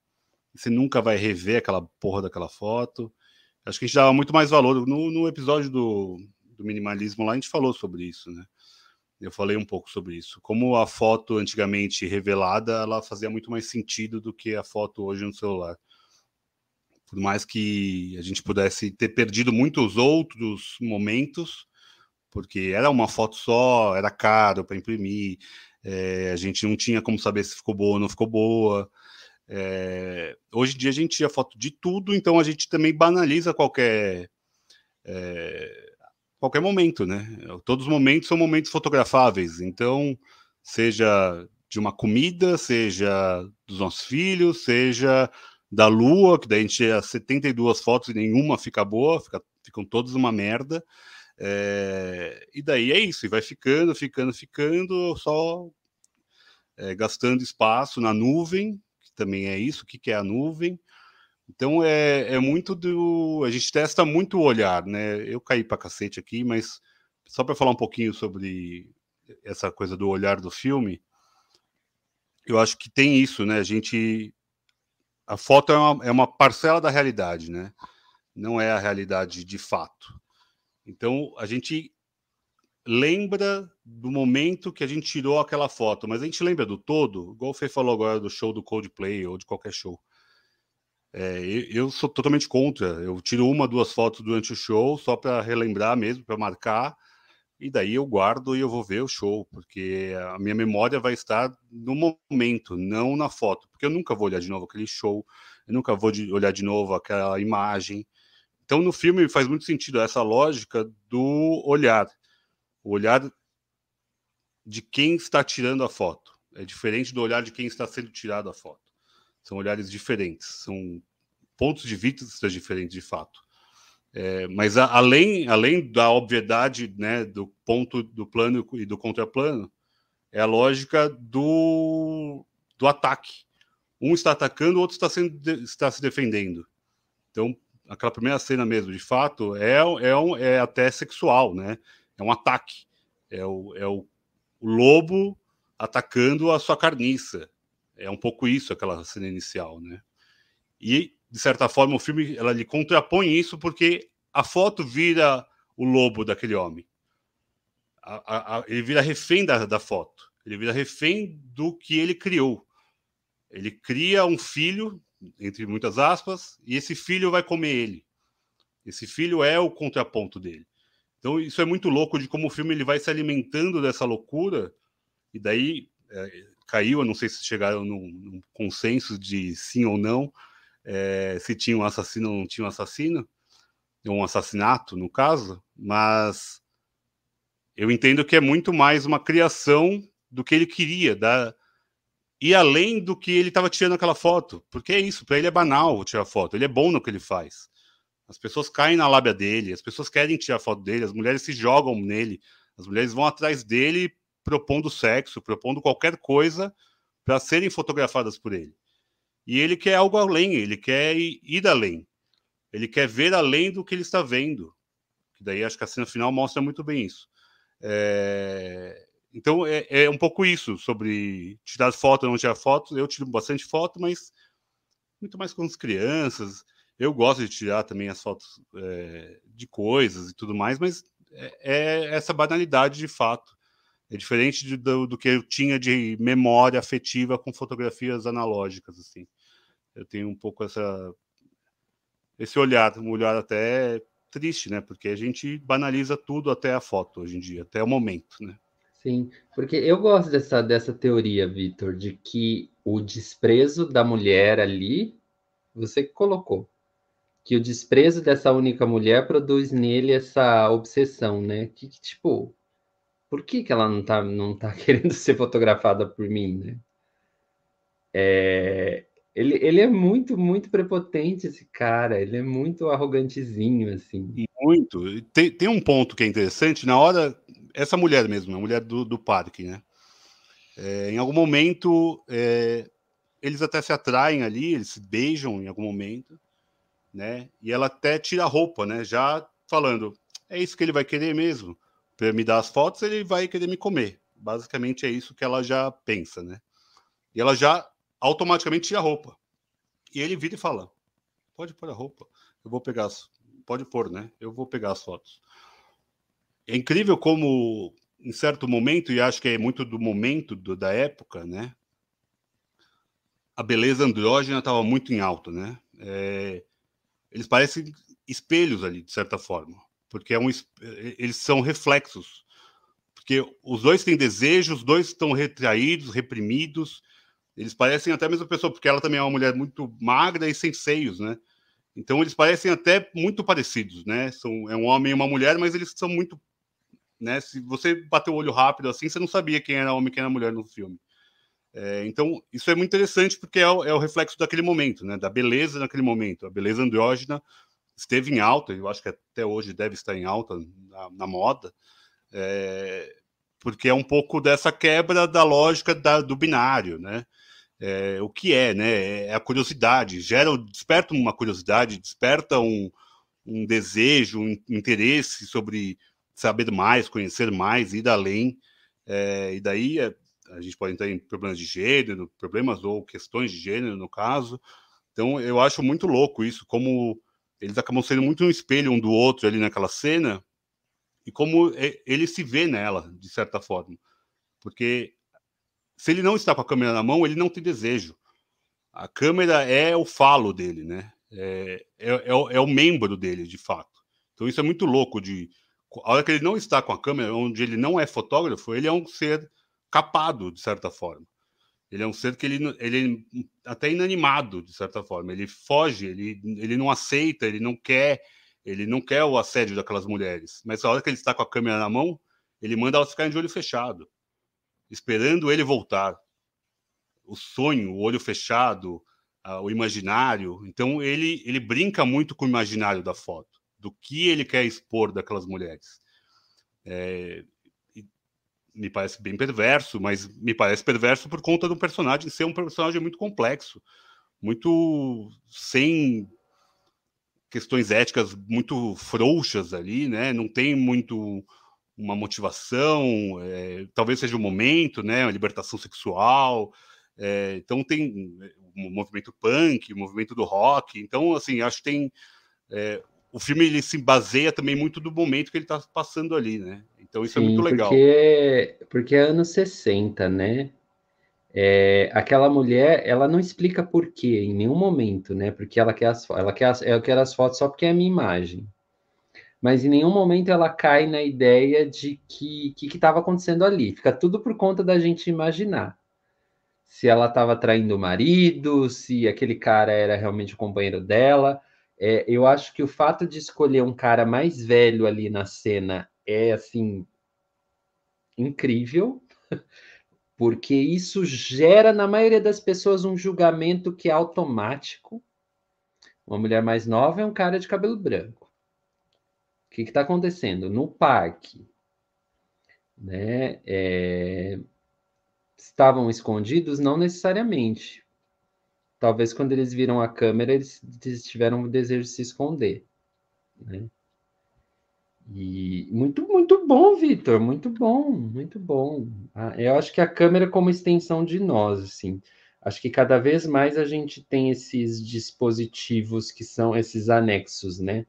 Você nunca vai rever aquela porra daquela foto. Acho que a gente dava muito mais valor. No, no episódio do, do minimalismo lá, a gente falou sobre isso, né? Eu falei um pouco sobre isso. Como a foto antigamente revelada, ela fazia muito mais sentido do que a foto hoje no celular. Por mais que a gente pudesse ter perdido muitos outros momentos, porque era uma foto só, era caro para imprimir, é, a gente não tinha como saber se ficou boa ou não ficou boa. É, hoje em dia a gente tira foto de tudo, então a gente também banaliza qualquer é, qualquer momento, né? Todos os momentos são momentos fotografáveis. Então, seja de uma comida, seja dos nossos filhos, seja da lua, que daí a gente tira 72 fotos e nenhuma fica boa, fica, ficam todas uma merda. É, e daí é isso, e vai ficando, ficando, ficando, só é, gastando espaço na nuvem, que também é isso, o que, que é a nuvem, então é, é muito do. A gente testa muito o olhar, né? Eu caí para cacete aqui, mas só para falar um pouquinho sobre essa coisa do olhar do filme, eu acho que tem isso, né? A gente. A foto é uma, é uma parcela da realidade, né? Não é a realidade de fato. Então a gente lembra do momento que a gente tirou aquela foto, mas a gente lembra do todo, igual o Fê falou agora do show do Coldplay ou de qualquer show. É, eu sou totalmente contra. Eu tiro uma, duas fotos durante o show só para relembrar mesmo, para marcar, e daí eu guardo e eu vou ver o show, porque a minha memória vai estar no momento, não na foto, porque eu nunca vou olhar de novo aquele show, eu nunca vou olhar de novo aquela imagem. Então no filme faz muito sentido essa lógica do olhar, o olhar de quem está tirando a foto. É diferente do olhar de quem está sendo tirado a foto. São olhares diferentes, são pontos de vista diferentes, de fato. É, mas a, além, além da obviedade né, do ponto do plano e do contraplano, É a lógica do, do ataque. Um está atacando, o outro está, sendo, está se defendendo. Então, aquela primeira cena mesmo, de fato, é, é, um, é até sexual, né? É um ataque. É o, é o, o lobo atacando a sua carniça. É um pouco isso, aquela cena inicial, né? E, de certa forma, o filme ela lhe contrapõe isso porque a foto vira o lobo daquele homem. A, a, a, ele vira refém da, da foto. Ele vira refém do que ele criou. Ele cria um filho, entre muitas aspas, e esse filho vai comer ele. Esse filho é o contraponto dele. Então, isso é muito louco de como o filme ele vai se alimentando dessa loucura, e daí é, caiu, eu não sei se chegaram num, num consenso de sim ou não, é, se tinha um assassino ou não tinha um assassino, um assassinato, no caso, mas eu entendo que é muito mais uma criação do que ele queria, da, e além do que ele estava tirando aquela foto, porque é isso, para ele é banal tirar foto, ele é bom no que ele faz. As pessoas caem na lábia dele, as pessoas querem tirar foto dele, as mulheres se jogam nele, as mulheres vão atrás dele propondo sexo, propondo qualquer coisa para serem fotografadas por ele. E ele quer algo além, ele quer ir além. Ele quer ver além do que ele está vendo. Que daí acho que a cena final mostra muito bem isso. É... Então é, é, um pouco isso sobre tirar foto não tirar foto. Eu tiro bastante foto, mas muito mais com as crianças. Eu gosto de tirar também as fotos é, de coisas e tudo mais, mas é, é, essa banalidade de fato. É diferente de, do, do, que eu tinha de memória afetiva com fotografias analógicas, assim. Eu tenho um pouco essa esse olhar, um olhar até triste, né? Porque a gente banaliza tudo até a foto hoje em dia, até o momento, né? Sim, porque eu gosto dessa, dessa teoria, Vitor, de que o desprezo da mulher ali, você colocou, que o desprezo dessa única mulher produz nele essa obsessão, né? Que, que tipo, por que, que ela não tá, não tá querendo ser fotografada por mim, né? É, ele, ele é muito, muito prepotente, esse cara. Ele é muito arrogantezinho, assim. Muito. Tem, tem um ponto que é interessante. Na hora, essa mulher mesmo, a mulher do, do parque, né? É, em algum momento, é, eles até se atraem ali, eles se beijam em algum momento, né? E ela até tira a roupa, né? Já falando, é isso que ele vai querer mesmo. Para me dar as fotos, ele vai querer me comer. Basicamente é isso que ela já pensa, né? E ela já automaticamente tira a roupa. E ele vira e fala: pode pôr a roupa, eu vou pegar as... Pode pôr, né? Eu vou pegar as fotos. É incrível como, em certo momento, e acho que é muito do momento do, da época, né? A beleza andrógena estava muito em alta, né? É... eles parecem espelhos ali, de certa forma, porque é um, eles são reflexos. Porque os dois têm desejos, os dois estão retraídos, reprimidos, eles parecem até a mesma pessoa, porque ela também é uma mulher muito magra e sem seios, né? Então eles parecem até muito parecidos, né? São, é um homem e uma mulher, mas eles são muito. Né? Se você bater o olho rápido assim, você não sabia quem era homem e quem era mulher no filme. É, então, isso é muito interessante porque é o, é o, reflexo daquele momento, né? Da beleza naquele momento. A beleza andrógena esteve em alta, eu acho que até hoje deve estar em alta na, na moda, é, porque é um pouco dessa quebra da lógica da, do binário, né? é, o que é, né? É a curiosidade, gera, desperta uma curiosidade, desperta um, um desejo, um interesse sobre saber mais, conhecer mais, ir além. É, e daí é, a gente pode entrar em problemas de gênero, problemas ou questões de gênero, no caso. Então, eu acho muito louco isso, como eles acabam sendo muito um espelho um do outro ali naquela cena, e como ele se vê nela, de certa forma. Porque se ele não está com a câmera na mão, ele não tem desejo. A câmera é o falo dele, né? É, é, é, o, é o membro dele, de fato. Então isso é muito louco. De a hora que ele não está com a câmera, onde ele não é fotógrafo, ele é um ser capado, de certa forma. Ele é um ser que ele, ele é até inanimado, de certa forma. Ele foge, ele, ele não aceita, ele não quer, ele não quer o assédio daquelas mulheres. Mas a hora que ele está com a câmera na mão, ele manda elas ficarem de olho fechado esperando ele voltar. O sonho, o olho fechado, o imaginário. Então ele ele brinca muito com o imaginário da foto, do que ele quer expor daquelas mulheres. É, me parece bem perverso, mas me parece perverso por conta do personagem ser um personagem muito complexo, muito sem questões éticas muito frouxas ali, né? Não tem muito uma motivação, é, talvez seja o um momento, né? Uma libertação sexual. É, então tem o movimento punk, o movimento do rock. Então, assim, acho que tem é, o filme ele se baseia também muito do momento que ele está passando ali, né? Então isso Sim, é muito legal. Porque, porque é anos 60, né? É, aquela mulher, ela não explica por quê em nenhum momento, né? Porque ela quer as, ela quer as, ela quer as fotos só porque é a minha imagem. Mas em nenhum momento ela cai na ideia de que que estava acontecendo ali. Fica tudo por conta da gente imaginar. Se ela estava traindo o marido, se aquele cara era realmente o companheiro dela. É, eu acho que o fato de escolher um cara mais velho ali na cena é assim incrível, porque isso gera na maioria das pessoas um julgamento que é automático. Uma mulher mais nova é um cara de cabelo branco. O que está acontecendo no parque? Né? É... Estavam escondidos? Não necessariamente. Talvez quando eles viram a câmera, eles, tiveram o desejo de se esconder. Né? E muito, muito bom, Vitor, muito bom, muito bom. Ah, eu acho que a câmera como extensão de nós, assim. Acho que cada vez mais a gente tem esses dispositivos que são esses anexos, né?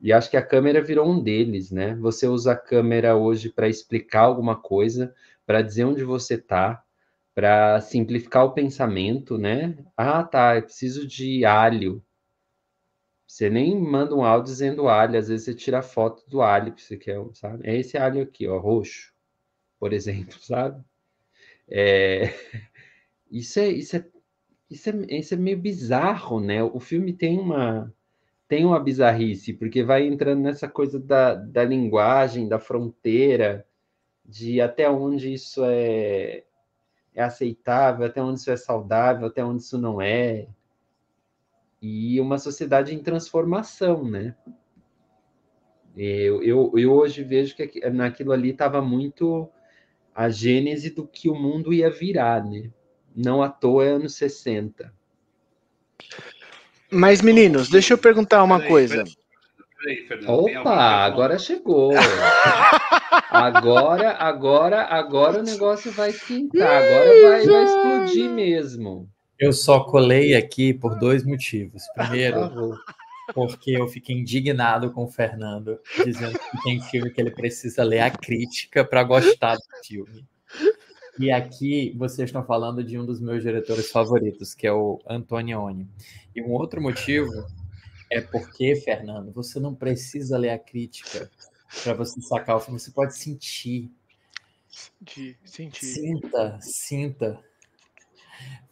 E acho que a câmera virou um deles, né? Você usa a câmera hoje para explicar alguma coisa, para dizer onde você está, para simplificar o pensamento, né? Ah, tá, eu preciso de alho. Você nem manda um áudio dizendo alho, às vezes você tira a foto do alho que você quer, sabe? É esse alho aqui, ó, roxo, por exemplo, sabe? É... Isso, é, isso, é, isso, é, isso é meio bizarro, né? O filme tem uma, tem uma bizarrice, porque vai entrando nessa coisa da, da linguagem, da fronteira, de até onde isso é, é aceitável, até onde isso é saudável, até onde isso não é. E uma sociedade em transformação, né? Eu, eu, eu hoje vejo que naquilo ali estava muito a gênese do que o mundo ia virar, né? Não à toa é anos 60. Mas, meninos, deixa eu perguntar uma coisa. Opa, agora chegou. agora, agora, agora o negócio vai quintar. Agora vai, vai explodir mesmo. Eu só colei aqui por dois motivos. Primeiro, porque eu fiquei indignado com o Fernando, dizendo que tem filme que ele precisa ler a crítica para gostar do filme. E aqui vocês estão falando de um dos meus diretores favoritos, que é o Antonioni. E um outro motivo é porque, Fernando, você não precisa ler a crítica para você sacar o filme, você pode sentir. Sentir, sentir. Sinta, sinta.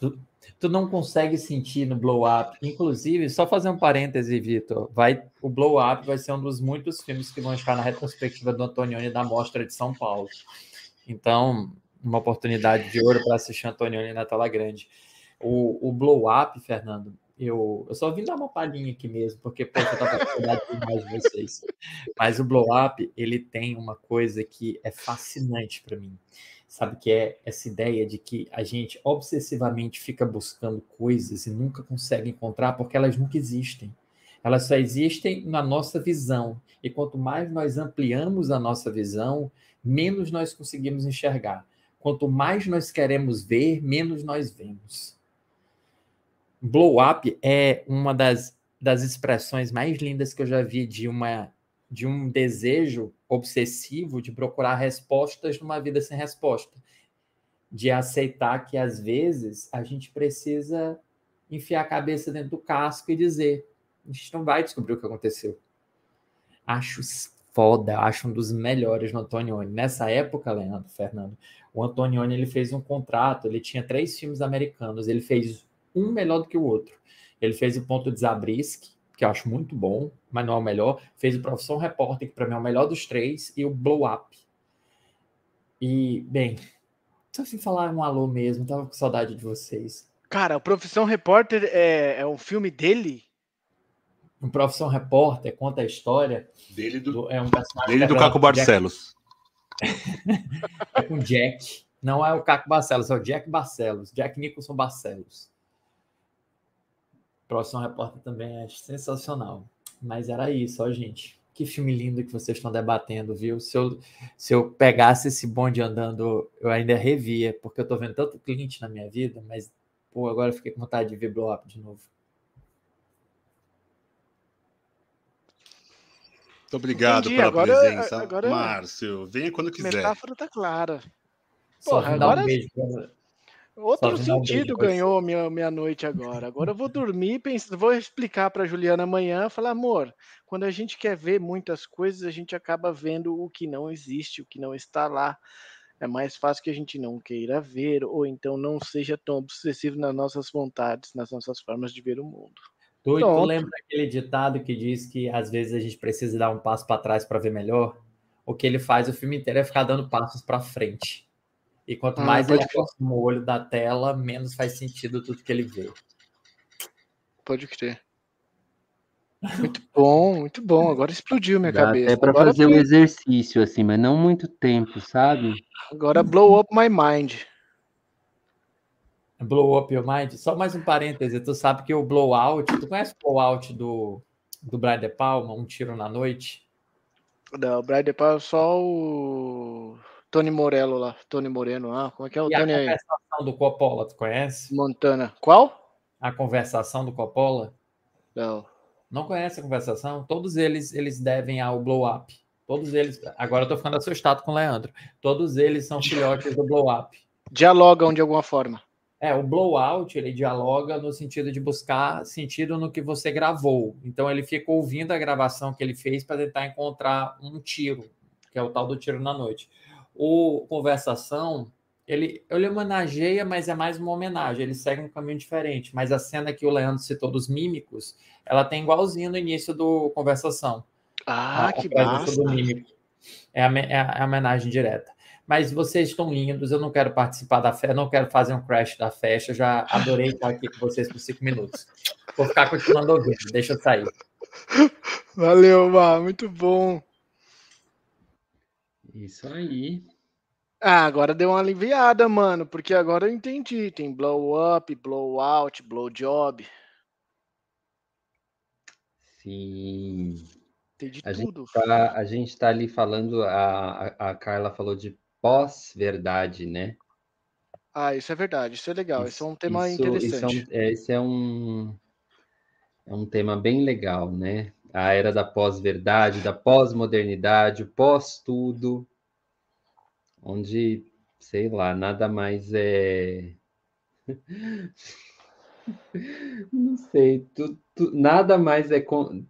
Tu, tu, não consegue sentir no Blow Up. Inclusive, só fazer um parêntese, Vitor, vai, o Blow Up vai ser um dos muitos filmes que vão estar na retrospectiva do Antonioni da Mostra de São Paulo. Então, uma oportunidade de ouro para assistir Antonioni na tela grande. O, o Blow Up, Fernando, eu, eu só vim dar uma palhinha aqui mesmo, porque pô, eu tava com saudade demais de vocês. Mas o Blow Up, ele tem uma coisa que é fascinante para mim. Sabe que é essa ideia de que a gente obsessivamente fica buscando coisas e nunca consegue encontrar porque elas nunca existem. Elas só existem na nossa visão. E quanto mais nós ampliamos a nossa visão, menos nós conseguimos enxergar. Quanto mais nós queremos ver, menos nós vemos. Blow up é uma das, das expressões mais lindas que eu já vi de uma de um desejo obsessivo de procurar respostas numa vida sem resposta, de aceitar que às vezes a gente precisa enfiar a cabeça dentro do casco e dizer: a gente não vai descobrir o que aconteceu. Acho foda, acho um dos melhores no Antonioni. Nessa época, Leandro, Fernando, o Antonioni ele fez um contrato, ele tinha três filmes americanos, ele fez um melhor do que o outro. Ele fez o Ponto de Zabriskie, que eu acho muito bom, mas não é o melhor. Fez o Profissão Repórter, que para mim é o melhor dos três, e o Blow Up. E, bem, só assim falar um alô mesmo, tava com saudade de vocês. Cara, o Profissão Repórter é, é um filme dele? O Profissão Repórter conta a história dele do, do é um dele do Caco Barcelos. é com Jack. Não é o Caco Barcelos, é o Jack Barcelos. Jack Nicholson Barcelos. Próximo repórter também é sensacional. Mas era isso, ó, gente. Que filme lindo que vocês estão debatendo, viu? Se eu, se eu pegasse esse bonde andando, eu ainda revia, porque eu tô vendo tanto cliente na minha vida, mas, pô, agora eu fiquei com vontade de ver Blow Up de novo. Muito obrigado Entendi. pela agora, presença, agora, Márcio. Venha quando quiser. A metáfora tá clara. Porra, agora... Um beijo, Outro sentido ganhou minha, minha noite agora. Agora eu vou dormir pensando, vou explicar para Juliana amanhã, falar, amor, quando a gente quer ver muitas coisas, a gente acaba vendo o que não existe, o que não está lá. É mais fácil que a gente não queira ver, ou então não seja tão obsessivo nas nossas vontades, nas nossas formas de ver o mundo. Tu, tu lembra aquele ditado que diz que às vezes a gente precisa dar um passo para trás para ver melhor? O que ele faz o filme inteiro é ficar dando passos para frente. E quanto ah, mais ele aproxima o olho da tela, menos faz sentido tudo que ele vê. Pode crer. Muito bom, muito bom. Agora explodiu minha Dá cabeça. É para fazer o um exercício, assim, mas não muito tempo, sabe? Agora blow up my mind. Blow up your mind. Só mais um parêntese. Tu sabe que o blowout. Tu conhece o blowout do, do Brian De Palma, Um Tiro na Noite? Não, o Brian De Palma é só o. Tony Morello lá, Tony Moreno, ah, como é que é o e Tony aí? A conversação do Coppola, tu conhece? Montana. Qual? A conversação do Coppola? Não. Não conhece a conversação? Todos eles eles devem ao blow up. Todos eles, agora eu tô ficando assustado com o Leandro. Todos eles são filhotes do blow up. Dialogam de alguma forma. É, o blowout, ele dialoga no sentido de buscar sentido no que você gravou. Então ele fica ouvindo a gravação que ele fez para tentar encontrar um tiro, que é o tal do tiro na noite o Conversação, ele, ele homenageia, mas é mais uma homenagem, ele segue um caminho diferente. Mas a cena que o Leandro citou dos mímicos, ela tem igualzinho no início do Conversação. Ah, a, que massa! Do mímico. É a, é a homenagem direta. Mas vocês estão lindos, eu não quero participar da festa, não quero fazer um crash da festa, já adorei estar aqui com vocês por cinco minutos. Vou ficar continuando ouvindo, deixa eu sair. Valeu, Mar, muito bom. Isso aí. Ah, agora deu uma aliviada, mano, porque agora eu entendi. Tem blow up, blow out, blow job. Sim. Tem de a tudo. Gente tá, a gente tá ali falando, a, a Carla falou de pós-verdade, né? Ah, isso é verdade, isso é legal, isso, isso é um tema isso, interessante. Isso é, um, é, esse é um, é um tema bem legal, né? a era da pós-verdade, da pós-modernidade, o pós-tudo, onde, sei lá, nada mais é. Não sei, tu, tu, nada mais é.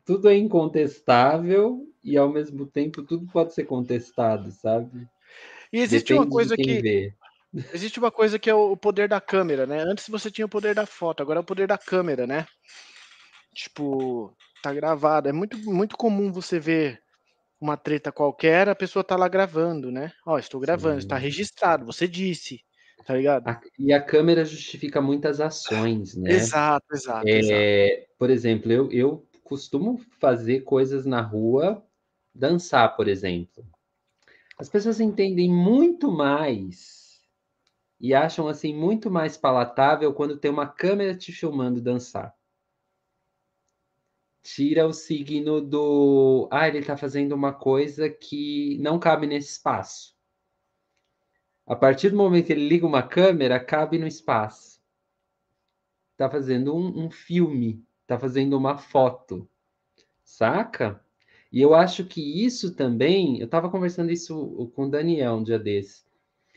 Tudo é incontestável e, ao mesmo tempo, tudo pode ser contestado, sabe? E existe Depende uma coisa que. Vê. Existe uma coisa que é o poder da câmera, né? Antes você tinha o poder da foto, agora é o poder da câmera, né? Tipo, tá gravado. É muito, muito comum você ver uma treta qualquer, a pessoa tá lá gravando, né? Ó, estou gravando, está registrado, você disse, tá ligado? A, e a câmera justifica muitas ações, né? Exato, exato. É, exato. Por exemplo, eu, eu costumo fazer coisas na rua, dançar, por exemplo. As pessoas entendem muito mais e acham assim muito mais palatável quando tem uma câmera te filmando dançar tira o signo do. Ah, ele está fazendo uma coisa que não cabe nesse espaço. A partir do momento que ele liga uma câmera, cabe no espaço. Está fazendo um, um filme, está fazendo uma foto, saca? E eu acho que isso também. Eu estava conversando isso com o Daniel um dia desse.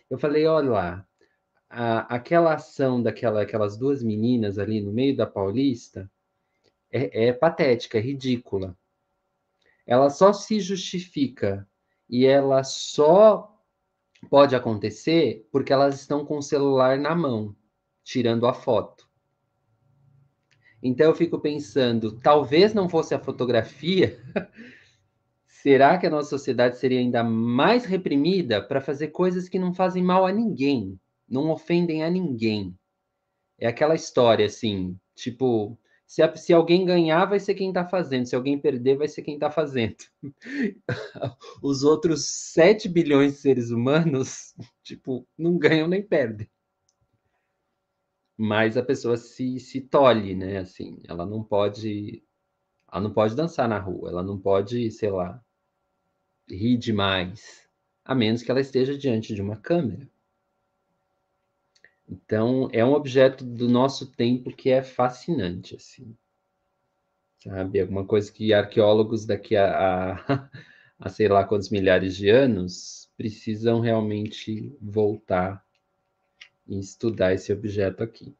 Eu falei: olha lá, a, aquela ação daquelas duas meninas ali no meio da Paulista é, é patética, é ridícula. Ela só se justifica e ela só pode acontecer porque elas estão com o celular na mão, tirando a foto. Então eu fico pensando, talvez não fosse a fotografia, será que a nossa sociedade seria ainda mais reprimida para fazer coisas que não fazem mal a ninguém, não ofendem a ninguém? É aquela história assim, tipo, Se, se alguém ganhar, vai ser quem está fazendo. Se alguém perder, vai ser quem está fazendo. Os outros 7 bilhões de seres humanos, tipo, não ganham nem perdem. Mas a pessoa se, se tolhe, né? Assim, ela não pode. Ela não pode dançar na rua, ela não pode, sei lá, rir demais, a menos que ela esteja diante de uma câmera. Então, é um objeto do nosso tempo que é fascinante, assim. Sabe? Alguma coisa que arqueólogos daqui a, a, a sei lá quantos milhares de anos precisam realmente voltar e estudar esse objeto aqui.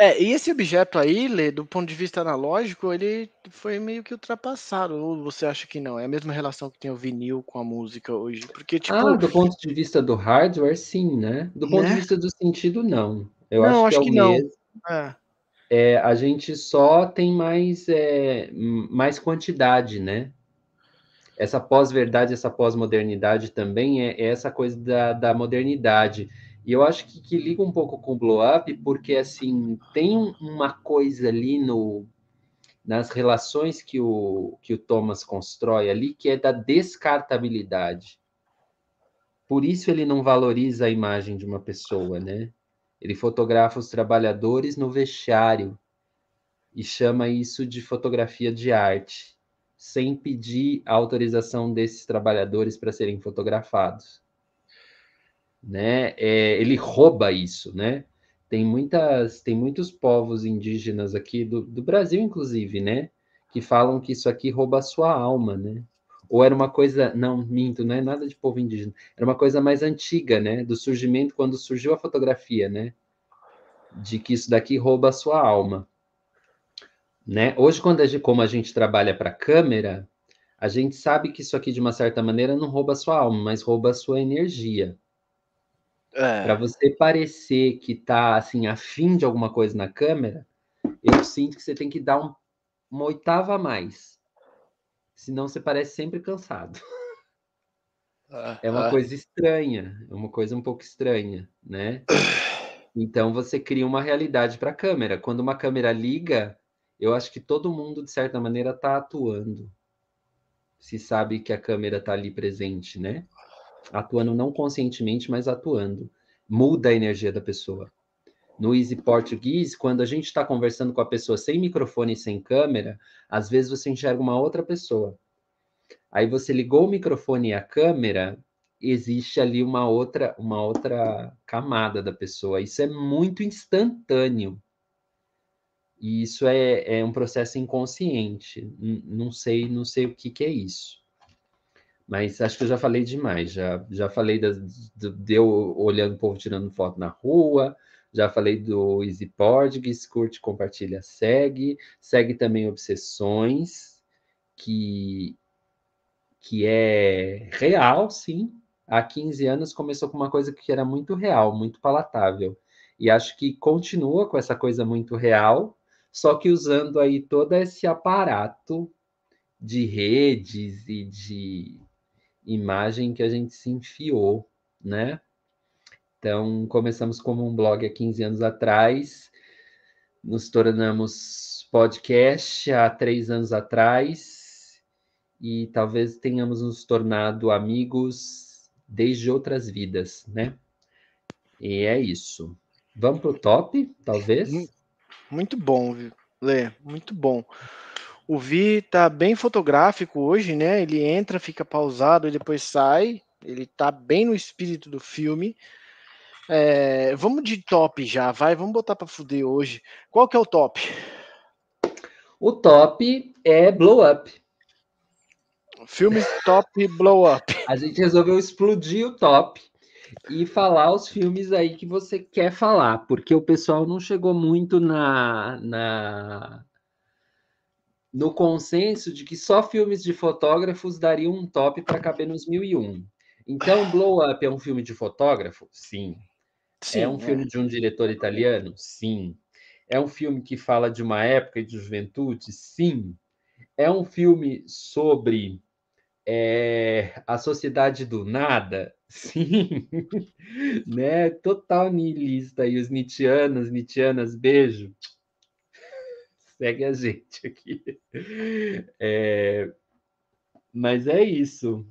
É, e esse objeto aí, Lê, do ponto de vista analógico, ele foi meio que ultrapassado. Ou você acha que não? É a mesma relação que tem o vinil com a música hoje? Porque, tipo. Ah, do ponto de vista do hardware, sim, né? Do ponto né? de vista do sentido, não. Eu não, acho, acho que, é o mesmo. É. É, a gente só tem mais, é, mais quantidade, né? Essa pós-verdade, essa pós-modernidade também é, é, essa coisa da, da modernidade e eu acho que, que liga um pouco com o blow up, porque assim tem uma coisa ali no nas relações que o, que o Thomas constrói ali, que é da descartabilidade. Por isso ele não valoriza a imagem de uma pessoa, né? Ele fotografa os trabalhadores no vestiário e chama isso de fotografia de arte, sem pedir a autorização desses trabalhadores para serem fotografados né? É, ele rouba isso, né? Tem muitas, tem muitos povos indígenas aqui do, do Brasil, inclusive, né? Que falam que isso aqui rouba a sua alma, né? Ou era uma coisa, não, minto, não é nada de povo indígena, era uma coisa mais antiga, né? Do surgimento, quando surgiu a fotografia, né? De que isso daqui rouba a sua alma. Né? Hoje, quando a gente, como a gente trabalha para câmera, a gente sabe que isso aqui, de uma certa maneira, não rouba a sua alma, mas rouba a sua energia. É. Para você parecer que tá assim afim de alguma coisa na câmera, eu sinto que você tem que dar um, uma oitava a mais. Senão você parece sempre cansado. é uma coisa estranha, é uma coisa um pouco estranha, né? Então você cria uma realidade para a câmera. Quando uma câmera liga, eu acho que todo mundo de certa maneira está atuando. Se sabe que a câmera está ali presente, né? Atuando não conscientemente, mas atuando. Muda a energia da pessoa. No Easy Português, quando a gente está conversando com a pessoa sem microfone e sem câmera, às vezes você enxerga uma outra pessoa. Aí você ligou o microfone e a câmera, existe ali uma outra, uma outra camada da pessoa. Isso é muito instantâneo. E isso é, é um processo inconsciente. Não sei, não sei o que, que é isso. Mas acho que eu já falei demais. Já, já falei das, do, de eu olhando o povo tirando foto na rua. Já falei do Easy Portuguese, curte, compartilha, segue. Segue também Obsessões, que, que é real, sim. Há 15 anos começou com uma coisa que era muito real, muito palatável. E acho que continua com essa coisa muito real, só que usando aí todo esse aparato de redes e de imagem que a gente se enfiou, né? Então, começamos como um blog há 15 anos atrás, nos tornamos podcast há três anos atrás, e talvez tenhamos nos tornado amigos desde outras vidas, né? E é isso. Vamos para o top, talvez? Muito bom, Lê, muito bom. O Vi tá bem fotográfico hoje, né? Ele entra, fica pausado e depois sai. Ele tá bem no espírito do filme. É, vamos de top já, vai. Vamos botar para fuder hoje. Qual que é o top? O top é Blow Up. Filme top Blow Up. A gente resolveu explodir o top e falar os filmes aí que você quer falar, porque o pessoal não chegou muito na, na no consenso de que só filmes de fotógrafos dariam um top para caber nos 1001. Então, Blow Up é um filme de fotógrafo? Sim. Sim é um é. filme de um diretor italiano? Sim. É um filme que fala de uma época de juventude? Sim. É um filme sobre é, a sociedade do nada? Sim. né? Total niilista. E os Nietzscheanos, Nietzscheanas, beijo. Segue a gente aqui. É... Mas é isso.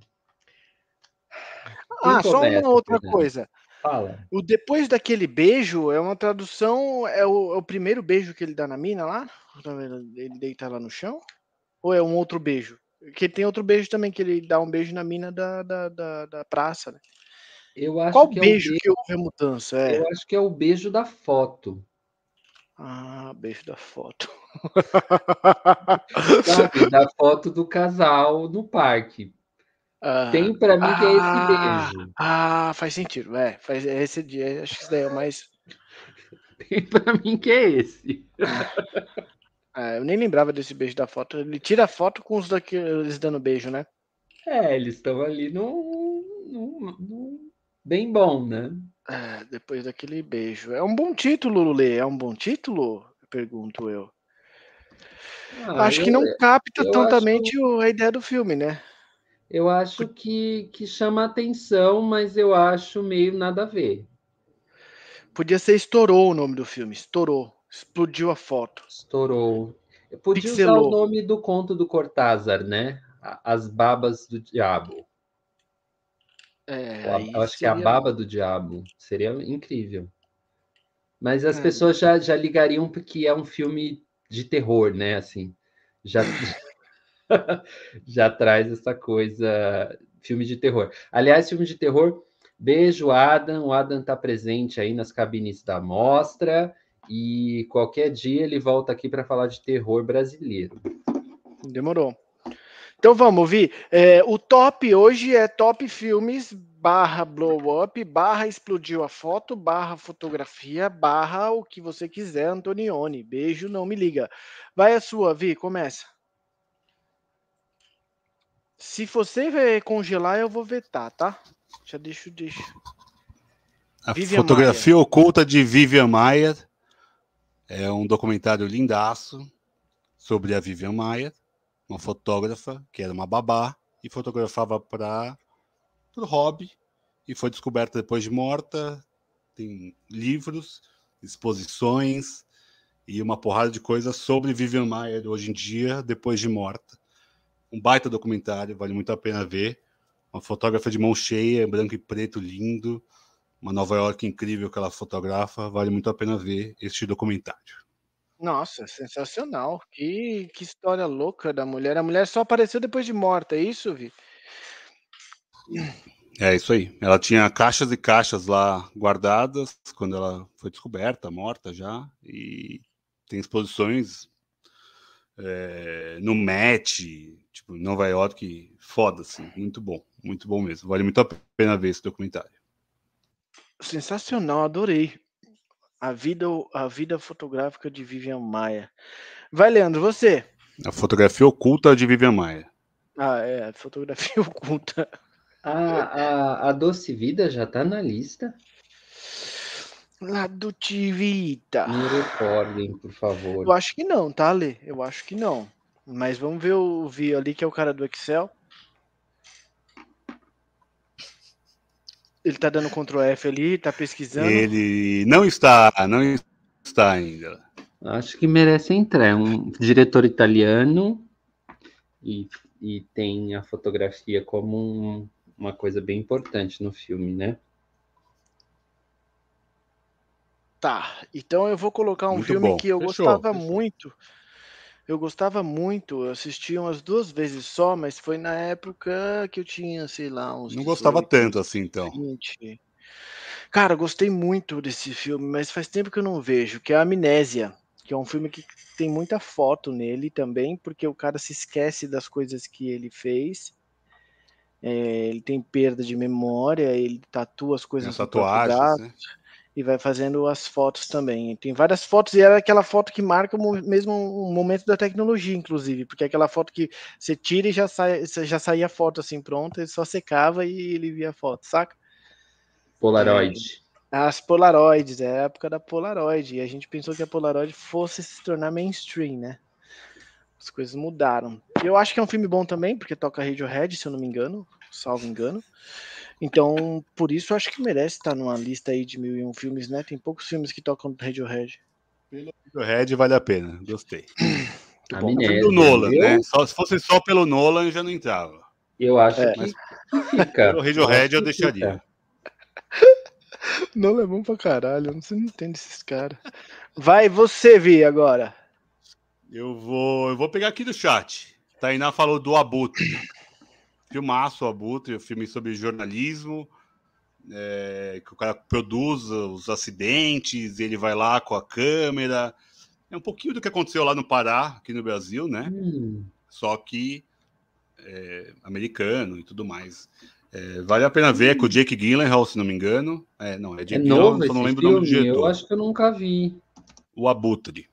Quem ah, só uma outra coisa. Fala. O depois daquele beijo é uma tradução. É o, é o, primeiro beijo que ele dá na mina lá? Ele deita lá no chão? Ou é um outro beijo? Porque tem outro beijo também, que ele dá um beijo na mina da, da, da, da praça, né? Eu acho Qual que beijo, é que houve a mudança? É. Eu acho que é o beijo da foto. Ah, beijo da foto. Sabe, da foto do casal no parque. Ah, Tem para mim que é esse ah, beijo. Ah, faz sentido. É, faz é esse dia. Acho que isso daí é mais. Tem para mim que é esse. Ah, eu nem lembrava desse beijo da foto. Ele tira a foto com os daqueles dando beijo, né? É, eles estão ali no, no, no, bem bom, né? É, depois daquele beijo. É um bom título, Lulê. É um bom título? Pergunto eu. Ah, acho eu, que não capta totalmente acho... a ideia do filme, né? Eu acho que, que chama atenção, mas eu acho meio nada a ver. Podia ser Estourou o nome do filme. Estourou. Explodiu a foto. Estourou. Eu podia Pixelou. usar o nome do conto do Cortázar, né? As Babas do Diabo. É, eu acho seria... que é a Baba do Diabo. Seria incrível. Mas as é. pessoas já, já ligariam porque é um filme de terror, né? Assim, já já traz essa coisa, filme de terror. Aliás, filme de terror, beijo, Adam. O Adam está presente aí nas cabines da mostra e qualquer dia ele volta aqui para falar de terror brasileiro. Demorou. Então vamos ouvir. É, o top hoje é top filmes barra blow up, barra explodiu a foto, barra fotografia, barra o que você quiser, Antonioni. Beijo, não me liga. Vai a sua, Vi, começa. Se você congelar, eu vou vetar, tá? Já deixo, deixo. A Vivian fotografia Maia. oculta de Vivian Maia é um documentário lindaço sobre a Vivian Maia, uma fotógrafa que era uma babá e fotografava para o hobby e foi descoberta depois de morta. Tem livros, exposições e uma porrada de coisas sobre Vivian Maia hoje em dia, depois de morta um baita documentário, vale muito a pena ver. Uma fotógrafa de mão cheia, branco e preto, lindo. Uma Nova York incrível que ela fotografa, vale muito a pena ver este documentário. Nossa, sensacional. Que, que história louca da mulher. A mulher só apareceu depois de morta, é isso, Vi? É isso aí. Ela tinha caixas e caixas lá guardadas quando ela foi descoberta, morta já. E tem exposições é, no Met, Tipo, Nova York, foda, assim. Muito bom. Muito bom mesmo. Vale muito a pena ver esse documentário. Sensacional, adorei. A vida, a vida fotográfica de Vivian Maia. Vai, Leandro, você. A fotografia oculta de Vivian Maia. Ah, é, a fotografia oculta. A, a, a Doce Vida já tá na lista? La Doce Vida. Me recordem, por favor. Eu acho que não, tá, Lê? Eu acho que não. Mas vamos ver o Vi ali, que é o cara do Excel. Ele tá dando Ctrl F ali, tá pesquisando. Ele não está, não está ainda. Acho que merece entrar. É um diretor italiano e, e tem a fotografia como um, uma coisa bem importante no filme, né? Tá, então eu vou colocar um muito filme bom. que eu fechou, gostava fechou. muito eu gostava muito, eu assisti umas duas vezes só, mas foi na época que eu tinha, sei lá, uns. Não 18, gostava tanto assim, então. 20. Cara, gostei muito desse filme, mas faz tempo que eu não vejo, que é Amnésia, que é um filme que tem muita foto nele também, porque o cara se esquece das coisas que ele fez. É, ele tem perda de memória, ele tatua as coisas tem tatuagens, né? e vai fazendo as fotos também. Tem várias fotos e era aquela foto que marca o mesmo o momento da tecnologia, inclusive, porque é aquela foto que você tira e já sai, já saía a foto assim pronta, ele só secava e ele via a foto, saca? Polaroid. É, as Polaroids, é a época da Polaroid, e a gente pensou que a Polaroid fosse se tornar mainstream, né? As coisas mudaram. Eu acho que é um filme bom também, porque toca Radiohead, se eu não me engano, salvo engano. Então, por isso, acho que merece estar numa lista aí de mil e um filmes, né? Tem poucos filmes que tocam Radiohead. Pelo Red vale a pena, gostei. A Bom, Minésia, do Nolan, eu, né? Só, se fosse só pelo Nolan, eu já não entrava. eu acho É, que, mas- fica. Pelo Radiohead eu que deixaria. fica. Não é bom pra caralho, você não entende esses caras. Vai você, Vi, agora. Eu vou, eu vou pegar aqui do chat. Tainá falou do Abutre. Filmaço, o Abutre, um filme sobre jornalismo, é, que o cara produz os acidentes, ele vai lá com a câmera. É um pouquinho do que aconteceu lá no Pará, aqui no Brasil, né? Hum, Só que é, americano e tudo mais. É, vale a pena ver, é com o Jake Gyllenhaal, se não me engano. É, não, é é Jake Gyllenhaal, novo só não lembro o nome do diretor. Eu acho que eu nunca vi. O Abutre.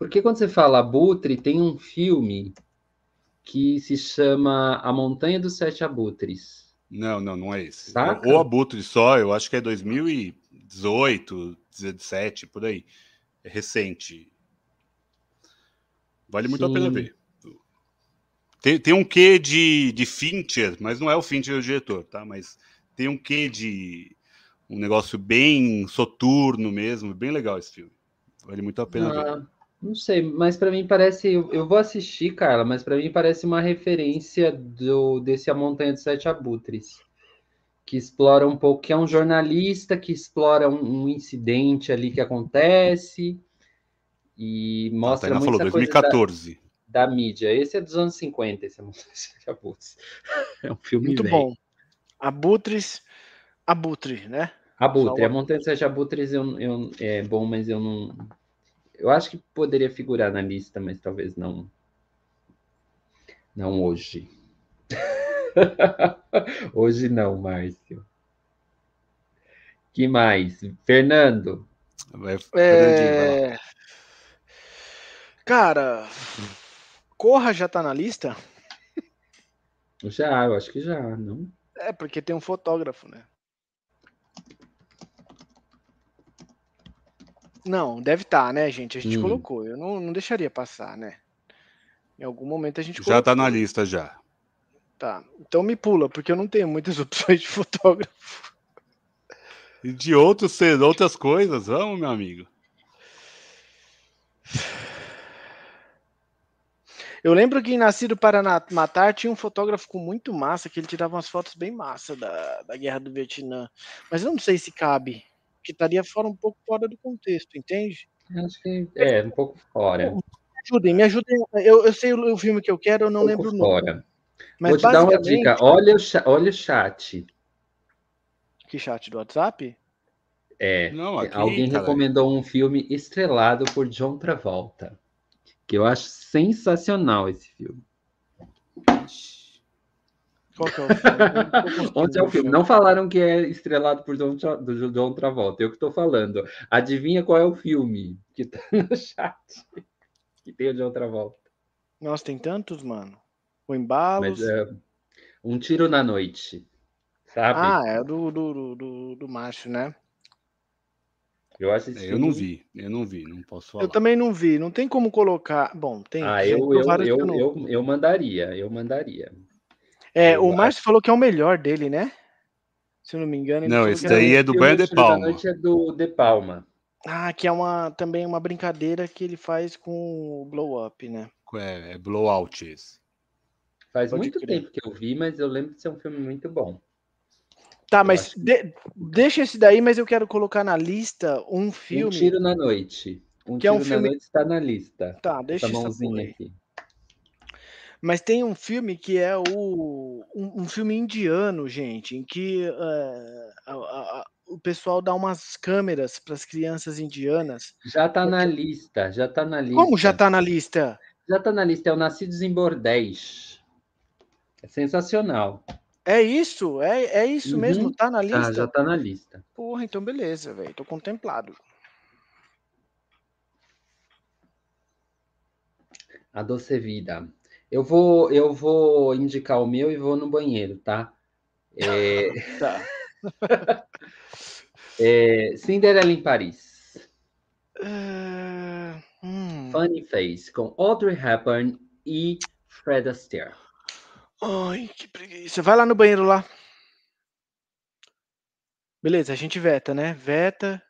Porque quando você fala abutre, tem um filme que se chama A Montanha dos Sete Abutres. Não, não, não é esse. Saca? O Abutre só, eu acho que é 2018, 17, por aí. É recente. Vale muito a pena Sim. ver. Tem, tem um quê de, de Fincher, mas não é o Fincher o diretor, tá? Mas tem um quê de um negócio bem soturno mesmo, bem legal esse filme. Vale muito a pena ver. Não sei, mas para mim parece. Eu, eu vou assistir, Carla, mas para mim parece uma referência do desse A Montanha dos Sete Abutres, que explora um pouco, que é um jornalista que explora um, um incidente ali que acontece e A mostra muita falou coisa da, 2014. da mídia. Esse é dos anos 50, esse A Montanha dos Sete Abutres. É um filme Muito velho. bom. Abutres. Abutre, né? Abutre, Só a Montanha dos Sete Abutres eu, eu, é bom, mas eu não. Eu acho que poderia figurar na lista, mas talvez não. Não hoje. hoje não, Márcio. Que mais? Fernando. Vai, Fernandinho, vai lá. É... Cara, Corra já tá na lista? Já, eu acho que já, não? É, porque tem um fotógrafo, né? Não, deve estar, né, gente? A gente Hum. colocou. Eu não, não deixaria passar, né? Em algum momento a gente Já colocou. tá na lista já. Tá. Então me pula, porque eu não tenho muitas opções de fotógrafo. E de outros ser outras coisas, vamos, meu amigo. Eu lembro que em Nascido para Matar tinha um fotógrafo com muito massa, que ele tirava umas fotos bem massa da, da guerra do Vietnã. Mas eu não sei se cabe, que estaria fora um pouco fora do contexto, entende? Acho que é um pouco fora. Um Me ajudem, me ajudem. Eu, eu sei o, o filme que eu quero, eu não pouco lembro o nome. fora. Mas Vou te dar uma dica. Olha o, olha o chat. Que chat do WhatsApp? É, Não, aqui, alguém cara. recomendou um filme estrelado por John Travolta, que eu acho sensacional esse filme. Qual que é o filme? Onde é o ver filme? Não falaram que é estrelado por John, Tra- do John Travolta, eu que estou falando. Adivinha qual é o filme que tá no chat? Que tem o John Travolta. Nossa, tem tantos, mano. O Embalos. Mas é Um Tiro na Noite. Sabe? Ah, é do, do, do, do, do macho, né? eu acho esse É, Eu não vi, eu não vi, não posso falar. Eu também não vi. Não tem como colocar. Bom, tem. Ah, eu, eu, eu, eu mandaria, eu mandaria. É, eu o. Márcio falou que é o melhor dele, né? Se eu não me engano. ele Não, esse daí é do Brian De Tiro Palma. Noite é do De Palma. Ah, que é uma, também uma brincadeira que ele faz com o Blow Up, né? É, é Blowout esse. Faz Pode muito crer. tempo que eu vi, mas eu lembro de ser um filme muito bom. Tá, Eu mas de- deixa esse daí, mas eu quero colocar na lista um Um filme. Tiro na Noite. Um Que é um Tiro filme- na Noite está na lista. Tá, deixa Essa mãozinha aqui. Mas tem um filme que é o um, um filme indiano, gente, em que eh, a- a- o pessoal dá umas câmeras para as crianças indianas. Já tá na lista, já tá na lista. Como já tá na lista? Já tá na lista, é o Nascidos em Bordéis. É sensacional. É isso? É, é isso Uhum. mesmo? Tá na Ah, lista? já tá na lista. Porra, então beleza, velho. Tô contemplado. A Doce Vida. Eu vou, eu vou indicar o meu e vou no banheiro, tá? É, Tá. é, Cinderela em Paris. Eh, hum. Funny Face, com Audrey Hepburn e Fred Astaire. Ai, que preguiça. Vai lá no banheiro lá. Beleza, a gente veta, né? Veta.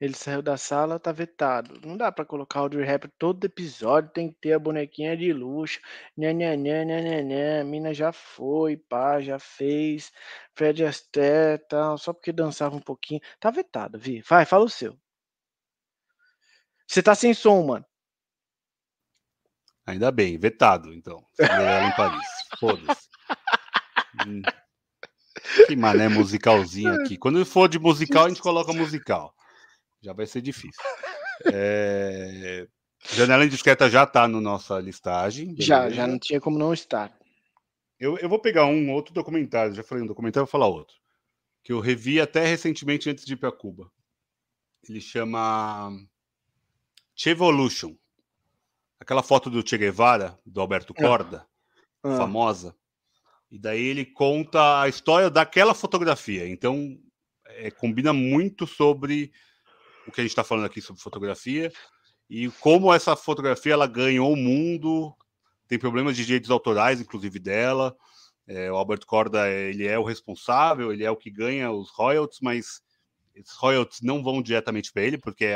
Ele saiu da sala, tá vetado. Não dá pra colocar o Hepburn todo episódio, tem que ter a bonequinha de luxo. Nhanhanhã, nhanhanhã, a mina já foi, pá, já fez. Fred Astaire, tal, só porque dançava um pouquinho. Tá vetado, Vi. Vai, fala o seu. Você tá sem som, mano. Ainda bem, vetado, então. Em Paris. Foda-se. Hum. Que mané musicalzinho aqui. Quando for de musical, a gente coloca musical. Já vai ser difícil. É... Janela Indiscreta já está no nossa listagem. Beleza? Já, já não tinha como não estar. Eu, eu vou pegar um outro documentário, já falei um documentário, vou falar outro. Que eu revi até recentemente antes de ir para Cuba. Ele chama Chevolution. Aquela foto do Che Guevara, do Alberto ah. Corda, ah. famosa. E daí ele conta a história daquela fotografia. Então, é, combina muito sobre o que a gente está falando aqui sobre fotografia e como essa fotografia ela ganhou o mundo. Tem problemas de direitos autorais, inclusive dela. É, o Albert Corda ele é o responsável, ele é o que ganha os royalties, mas esses royalties não vão diretamente para ele, porque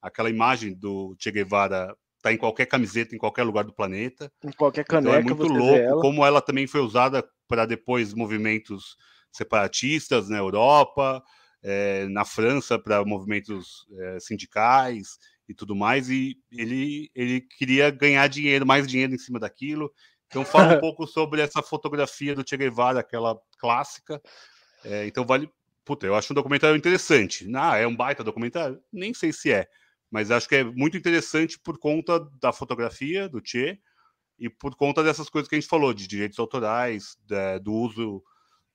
aquela imagem do Che Guevara está em qualquer camiseta, em qualquer lugar do planeta. Em qualquer caneca. Então é muito louco ela. como ela também foi usada para depois movimentos separatistas na Europa, é, na França para movimentos é, sindicais e tudo mais, e ele, ele queria ganhar dinheiro, mais dinheiro em cima daquilo. Então fala um pouco sobre essa fotografia do Che Guevara, aquela clássica. É, então vale. Puta, eu acho um documentário interessante. Ah, é um baita documentário? Nem sei se é, mas acho que é muito interessante por conta da fotografia do Che e por conta dessas coisas que a gente falou, de direitos autorais, do uso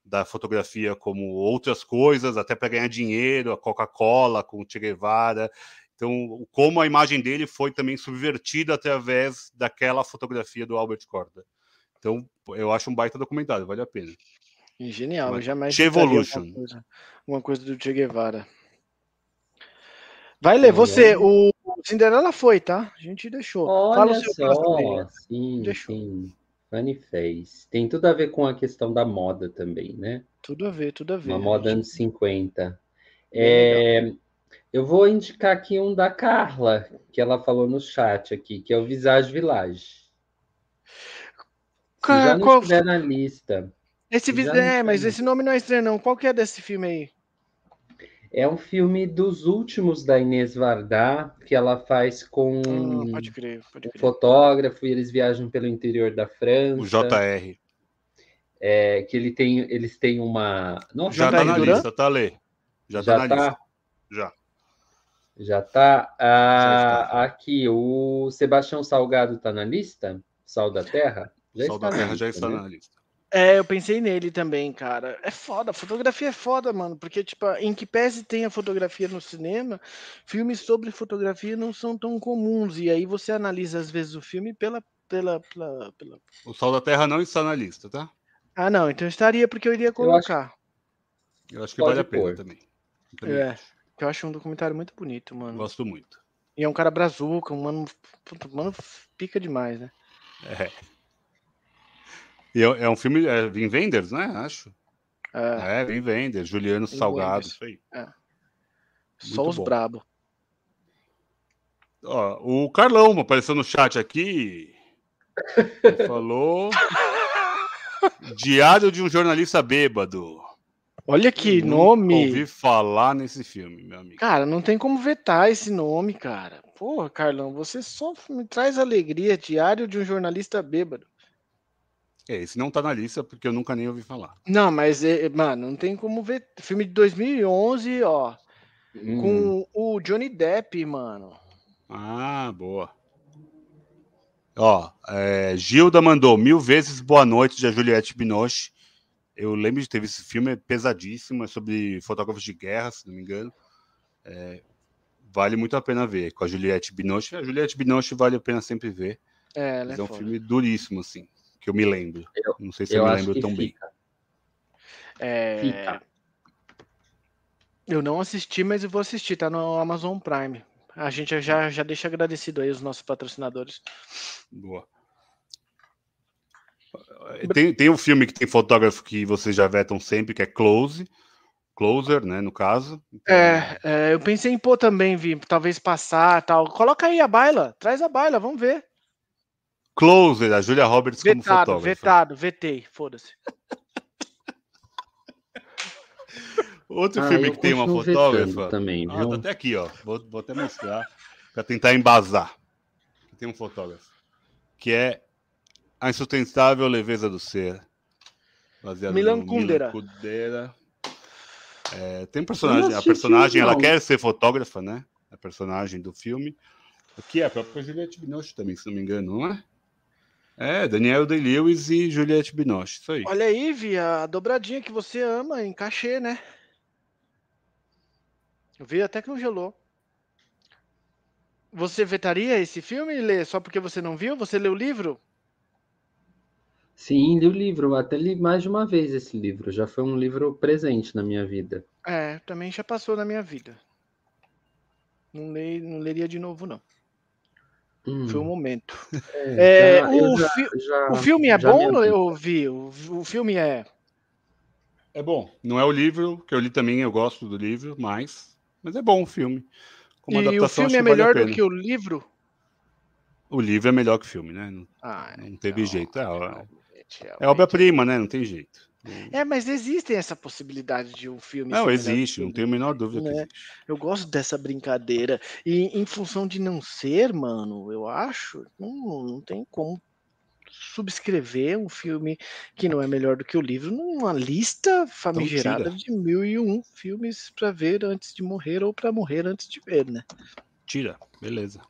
da fotografia como outras coisas, até para ganhar dinheiro, a Coca-Cola com o Che Guevara. Então, como a imagem dele foi também subvertida através daquela fotografia do Albert Corda. Então, eu acho um baita documentário, vale a pena. Genial, Mas, jamais Che Evolution. Uma coisa, uma coisa do Che Guevara. Vai ler, você, o Cinderela foi, tá? A gente deixou. Olha Fala o seu só, sim, deixou. sim. Fanny fez. Tem tudo a ver com a questão da moda também, né? Tudo a ver, tudo a ver. Uma moda anos 50. É, eu vou indicar aqui um da Carla, que ela falou no chat aqui, que é o Visage Village. Se já não Qual... estiver na lista. Esse é, mas esse nome não é estranho, não. Qual que é desse filme aí? É um filme dos últimos da Inês Vardá, que ela faz com hum, pode crer, pode crer. um fotógrafo e eles viajam pelo interior da França. O JR. É, que ele tem, eles têm uma. Nossa, já está na lista, tá, Lê? Já, já tá na tá? lista. Já. Já tá. Ah, aqui, o Sebastião Salgado está na lista? Sal da Terra? Já Sal da Terra lista, já está né? na lista. É, eu pensei nele também, cara. É foda, a fotografia é foda, mano, porque, tipo, em que pese tem a fotografia no cinema, filmes sobre fotografia não são tão comuns, e aí você analisa, às vezes, o filme pela... pela, pela, pela... O Sol da Terra não está na lista, tá? Ah, não, então estaria porque eu iria colocar. Eu acho, eu acho que Pode vale a pena pôr. também. é, eu acho um documentário muito bonito, mano. Gosto muito. E é um cara brazuca, um mano, mano pica demais, né? É. E é, é um filme, é Vim Vendors, né? Acho. É, é Vim Vendors, Juliano Vim Salgado, Venders. isso aí. É. Só os brabo. Ó, o Carlão apareceu no chat aqui. falou. Diário de um jornalista bêbado. Olha que nome. Ouvi falar nesse filme, meu amigo. Cara, não tem como vetar esse nome, cara. Porra, Carlão, você só me traz alegria. Diário de um jornalista bêbado. É, esse não tá na lista porque eu nunca nem ouvi falar. Não, mas, é, mano, não tem como ver. Filme de 2011, ó. Hum. Com o Johnny Depp, mano. Ah, boa. Ó, é, Gilda mandou mil vezes boa noite de Juliette Binoche. Eu lembro de ter visto esse filme, é pesadíssimo, é sobre fotógrafos de guerra, se não me engano. É, vale muito a pena ver com a Juliette Binoche. A Juliette Binoche vale a pena sempre ver. É, é, é um filme duríssimo, assim que eu me lembro. Eu, não sei se eu, eu me lembro tão fica. bem. É... Fica. Eu não assisti, mas eu vou assistir, tá no Amazon Prime. A gente já, já deixa agradecido aí os nossos patrocinadores. Boa. Tem, tem um filme que tem fotógrafo que vocês já vetam sempre, que é Close. Closer, né, no caso. Então... É, é, eu pensei em pôr também, Vi, talvez passar tal. Coloca aí a baila, traz a baila, vamos ver. Closer, a Julia Roberts vetado, como fotógrafa. Vetado, vetei, foda-se. Outro ah, filme que tem uma fotógrafa. Também, ah, tá até aqui, ó. Vou, vou até mostrar para tentar embasar. Tem um fotógrafo que é A Insustentável Leveza do Ser. Baseado Milan Kundera. Milan Kundera. É, tem personagem, a personagem, ela quer ser fotógrafa, né? A personagem do filme. Aqui é a própria Juliette Binoche também, se não me engano, não é? É, Daniel Day-Lewis e Juliette Binoche, isso aí. Olha aí, Vi, a dobradinha que você ama em cachê, né? Eu vi até que não gelou. Você vetaria esse filme, Lê, só porque você não viu? Você leu o livro? Sim, li o livro. Até li mais de uma vez esse livro. Já foi um livro presente na minha vida. É, também já passou na minha vida. Não, leio, não leria de novo, não. Hum. Foi um momento. É, é, já, o, já, fi já, o, filme é bom, eu vi. O, o filme é. É bom. Não é o livro, que eu li também, eu gosto do livro, mas. Mas é bom o filme. Como e o filme é melhor vale do que o livro? O livro é melhor que o filme, né? Não, ah, não então, teve jeito. É, é, é obra-prima, né? Não tem jeito. É, mas existe essa possibilidade de um filme. Não, existe, não tenho a menor dúvida. Né? Eu gosto dessa brincadeira. E em função de não ser, mano, eu acho, não, não tem como subscrever um filme que não é melhor do que o livro numa lista famigerada de mil e um filmes para ver antes de morrer ou para morrer antes de ver, né? Tira, beleza.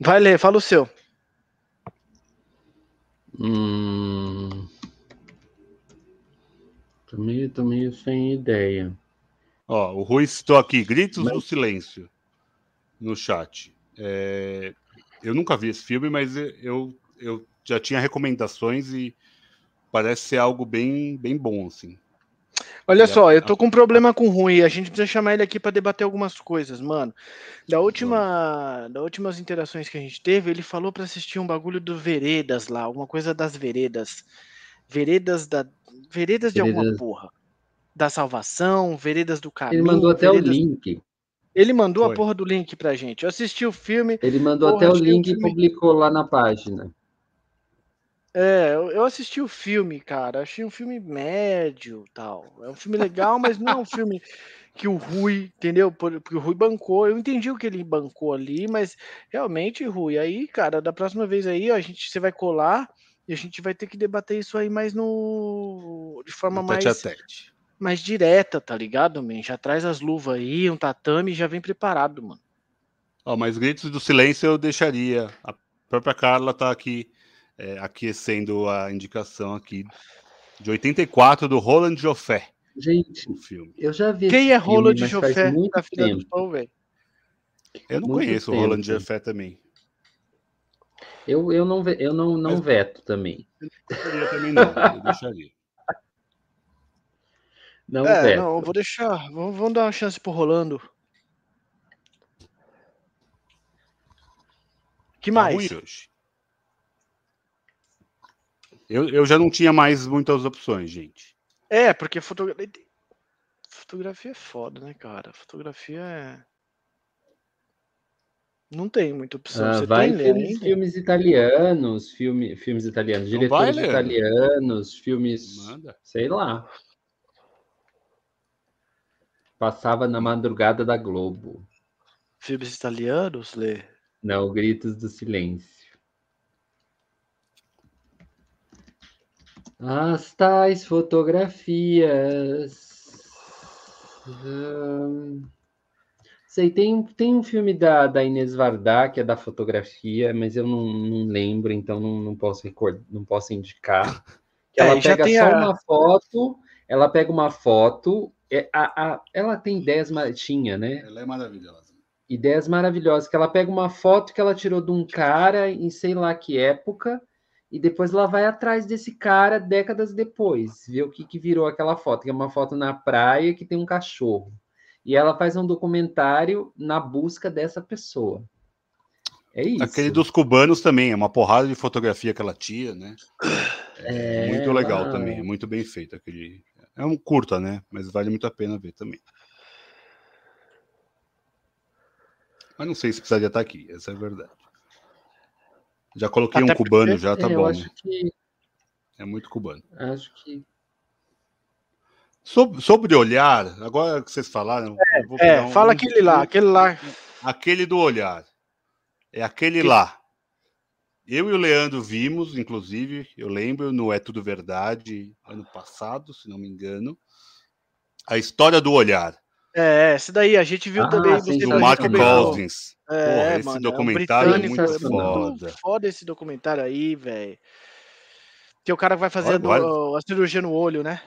Vai ler, fala o seu. Hum... Tô meio, tô meio sem ideia. Ó, o Rui citou aqui, Gritos mas... do Silêncio, no chat. É... Eu nunca vi esse filme, mas eu, eu já tinha recomendações e parece ser algo bem, bem bom, assim. Olha só, eu tô com um problema com o Rui. A gente precisa chamar ele aqui para debater algumas coisas, mano. Da última, da últimas interações que a gente teve, ele falou para assistir um bagulho do Veredas lá, alguma coisa das Veredas. Veredas da Veredas de veredas... alguma porra. Da salvação, Veredas do caminho. Ele mandou até veredas... o link. Ele mandou Foi. a porra do link pra gente. Eu assisti o filme. Ele mandou porra, até o link e publicou lá na página. É, eu assisti o filme, cara. Achei um filme médio tal. É um filme legal, mas não é um filme que o Rui, entendeu? Porque o Rui bancou. Eu entendi o que ele bancou ali, mas realmente, Rui, aí, cara, da próxima vez aí, ó, a gente você vai colar e a gente vai ter que debater isso aí mais no de forma mais mais direta, tá ligado, man? Já traz as luvas aí, um tatame e já vem preparado, mano. Ó, mas gritos do silêncio eu deixaria. A própria Carla tá aqui é, aquecendo a indicação aqui de 84 do Roland Joffé. Gente, o filme. eu já vi. Quem é Roland Joffé na fila do pão, velho? Eu não muito conheço tempo. o Roland Joffé também. Eu, eu não, eu não, não Mas, veto também. Eu também não, eu deixaria. Não é, veto. não, vou deixar. Vamos, vamos dar uma chance pro Rolando. que tá mais? Tá. Eu, eu já não tinha mais muitas opções, gente. É, porque fotografia. Fotografia é foda, né, cara? Fotografia é. Não tem muita opção. Ah, Você vai tem filmes, filmes italianos, filme, filmes italianos, não diretores vai, italianos, filmes. Manda. Sei lá. Passava na madrugada da Globo. Filmes italianos, Lê? Não, Gritos do Silêncio. As tais fotografias. Hum, sei, tem, tem um filme da, da Inês Vardá, que é da fotografia, mas eu não, não lembro, então não, não, posso recordar, não posso indicar. É, ela pega só a... uma foto, ela pega uma foto, é, a, a, ela tem ideias, tinha, né? Ela é maravilhosa. Ideias maravilhosas, que ela pega uma foto que ela tirou de um cara em sei lá que época, e depois ela vai atrás desse cara décadas depois, ver o que, que virou aquela foto, que é uma foto na praia que tem um cachorro. E ela faz um documentário na busca dessa pessoa. É isso. Aquele dos cubanos também, é uma porrada de fotografia que ela tira, né? É, muito legal também, é muito bem feito aquele. É um curta, né? Mas vale muito a pena ver também. Mas não sei se precisaria estar aqui, essa é a verdade. Já coloquei Até um cubano, já tá é, bom. Né? Que... É muito cubano. Acho que. Sobre, sobre olhar, agora que vocês falaram. É, é um, fala aquele lá, aquele lá. Aquele do olhar. É aquele que... lá. Eu e o Leandro vimos, inclusive, eu lembro, no É Tudo Verdade, ano passado, se não me engano, a história do olhar. É, esse daí a gente viu ah, também. Sim, do Mark Cousins. É, Porra, esse mano, documentário é, um é muito foda. foda esse documentário aí, velho. Que o cara vai fazer a, a cirurgia no olho, né?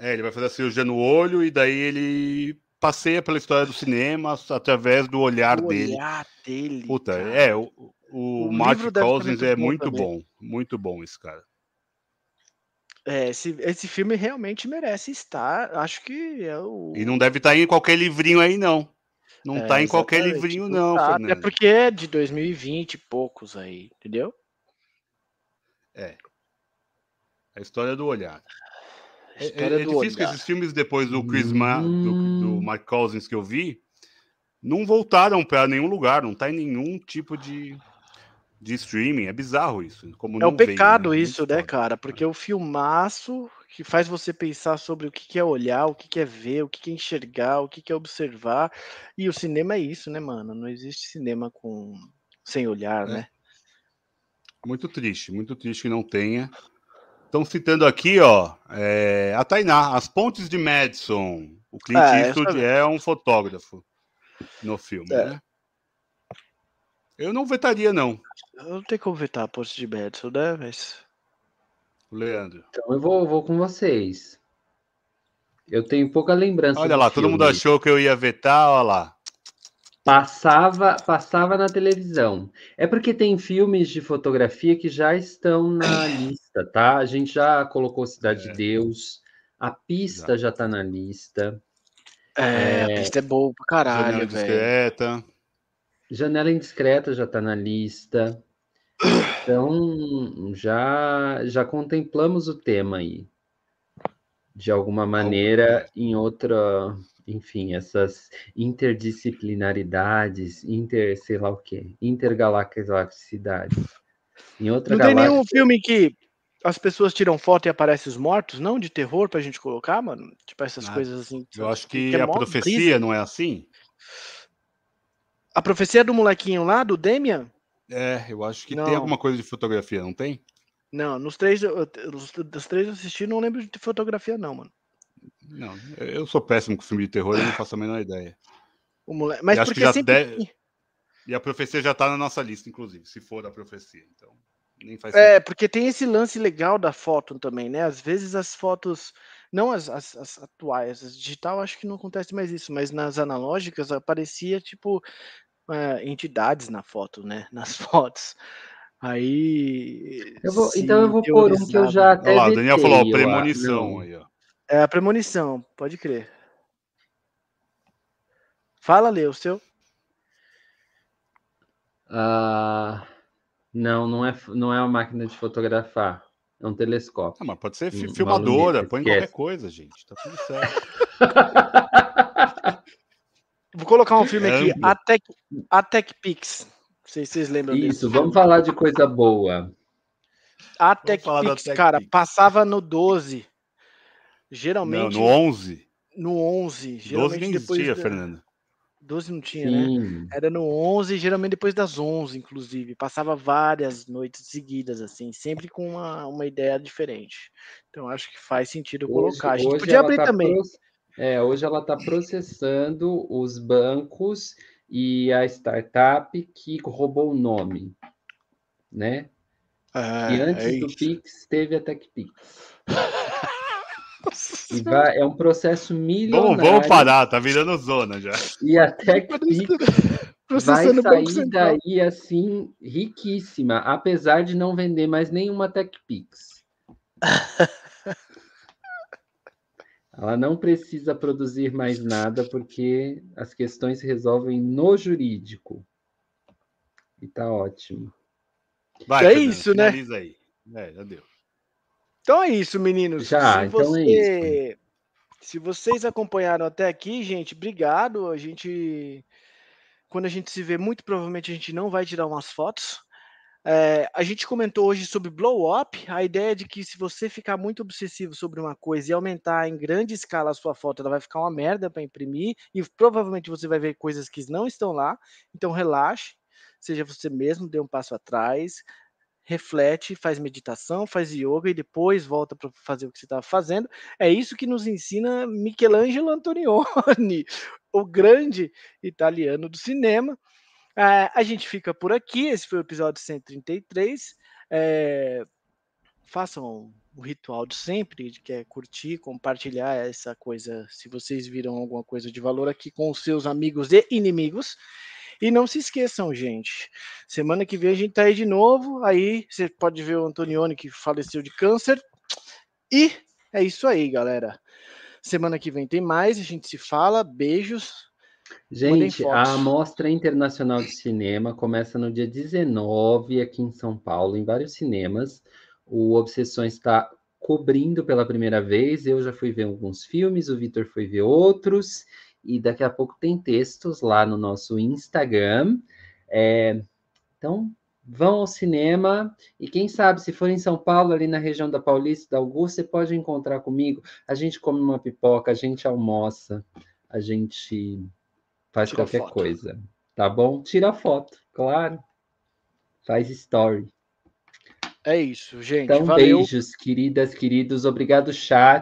É, ele vai fazer a cirurgia no olho e daí ele passeia pela história do cinema através do olhar o dele. olhar dele. Puta, cara. é, o, o, o Mark Cousins é muito bom, muito bom esse cara. É, esse, esse filme realmente merece estar. Acho que é o. E não deve estar em qualquer livrinho aí, não. Não é, tá em qualquer livrinho, não. Tá, é porque é de 2020 e poucos aí, entendeu? É. A história do olhar. É, é, difícil olhar. que esses filmes depois do Chris Ma, do, do Mark Cousins que eu vi, não voltaram para nenhum lugar, não tá em nenhum tipo de, de streaming. É bizarro isso. é um pecado veio, né? isso, né, cara? Porque o filmaço que faz você pensar sobre o que é olhar, o que é ver, o que é enxergar, o que é observar. E o cinema é isso, né, mano? Não existe cinema com sem olhar, é. né? Muito triste, muito triste que não tenha. Estão citando aqui, ó, é, a Tainá, As Pontes de Madison. O Clint é, Eastwood é um fotógrafo no filme, é. né? Eu não vetaria, não. Eu não tenho como vetar a Pontes de Madison, né? Mas... Leandro. Então eu vou, vou com vocês. Eu tenho pouca lembrança. Olha lá, filme. todo mundo achou que eu ia vetar, olha lá. Passava, passava na televisão. É porque tem filmes de fotografia que já estão na lista, tá? A gente já colocou Cidade é. de Deus, a pista já está na lista. É, é, a pista é boa pra caralho, velho. Indiscreta. Janela Indiscreta já está na lista. Então, já, já contemplamos o tema aí. De alguma maneira, em outra, enfim, essas interdisciplinaridades, inter, sei lá o quê, intergalacticidade. Em outra Não galáxia... tem nenhum filme que as pessoas tiram foto e aparecem os mortos, não? De terror pra gente colocar, mano? Tipo essas ah, coisas assim. Eu acho que, que é a profecia brisa. não é assim? A profecia do molequinho lá, do Demian? É, eu acho que não. tem alguma coisa de fotografia, não tem? Não, nos três, dos três eu assisti, não lembro de fotografia, não, mano. Não, eu sou péssimo com filme de terror, eu não faço a menor ideia. O moleque... Mas acho que já sempre... deve... E a profecia já tá na nossa lista, inclusive, se for da profecia, então. Nem faz é, sentido. porque tem esse lance legal da foto também, né? Às vezes as fotos, não as, as, as atuais, as digital acho que não acontece mais isso, mas nas analógicas aparecia tipo é, entidades na foto, né? Nas fotos. Aí. Eu vou, então eu vou pôr um que eu já até. Olha lá, o Daniel falou, ó, premonição aí, ó. É a premonição, pode crer. Fala, Lê, o seu. Ah, não, não é, não é uma máquina de fotografar. É um telescópio. Ah, mas pode ser um, filmadora, põe qualquer coisa, gente. Tá tudo certo. Vou colocar um filme aqui, a Tech, a TechPix. Não sei se vocês lembram Isso, disso. vamos falar de coisa boa. A TechPix, Tech cara, passava no 12. Geralmente. Não, no 11. No 11. Geralmente 12 nem depois existia, da... Fernando. 12 não tinha, né? Sim. né? Era no 11, geralmente depois das 11, inclusive. Passava várias noites seguidas, assim, sempre com uma, uma ideia diferente. Então acho que faz sentido colocar. Hoje, a gente podia abrir tá também. Pro... É, hoje ela está processando os bancos e a startup que roubou o nome, né? Ah, e antes é do Pix teve a TechPix. e vai, é um processo milionário. Vamos, vamos parar, tá virando zona já. E a TechPix vai sair daí assim riquíssima, apesar de não vender mais nenhuma TechPix. Ela não precisa produzir mais nada porque as questões se resolvem no jurídico. E tá ótimo. Vai, é isso, né? Aí. É, já deu. Então é isso, meninos. Já, Se então é você... é isso. Se vocês acompanharam até aqui, gente, obrigado. A gente, quando a gente se vê, muito provavelmente a gente não vai tirar umas fotos. É, a gente comentou hoje sobre blow up, a ideia de que se você ficar muito obsessivo sobre uma coisa e aumentar em grande escala a sua foto, ela vai ficar uma merda para imprimir e provavelmente você vai ver coisas que não estão lá. Então relaxe, seja você mesmo, dê um passo atrás, reflete, faz meditação, faz yoga e depois volta para fazer o que você estava fazendo. É isso que nos ensina Michelangelo Antonioni, o grande italiano do cinema. A gente fica por aqui. Esse foi o episódio 133. É, façam o ritual de sempre, que é curtir, compartilhar essa coisa, se vocês viram alguma coisa de valor aqui com os seus amigos e inimigos. E não se esqueçam, gente. Semana que vem a gente tá aí de novo. Aí você pode ver o Antonioni que faleceu de câncer. E é isso aí, galera. Semana que vem tem mais, a gente se fala. Beijos. Gente, a Mostra Internacional de Cinema começa no dia 19 aqui em São Paulo, em vários cinemas. O Obsessões está cobrindo pela primeira vez. Eu já fui ver alguns filmes, o Vitor foi ver outros, e daqui a pouco tem textos lá no nosso Instagram. É, então, vão ao cinema e quem sabe, se for em São Paulo, ali na região da Paulista, da Augusta, você pode encontrar comigo. A gente come uma pipoca, a gente almoça, a gente faz Tira qualquer foto. coisa. Tá bom? Tira foto, claro. Faz story. É isso, gente. Então, Valeu. beijos, queridas, queridos. Obrigado, chat.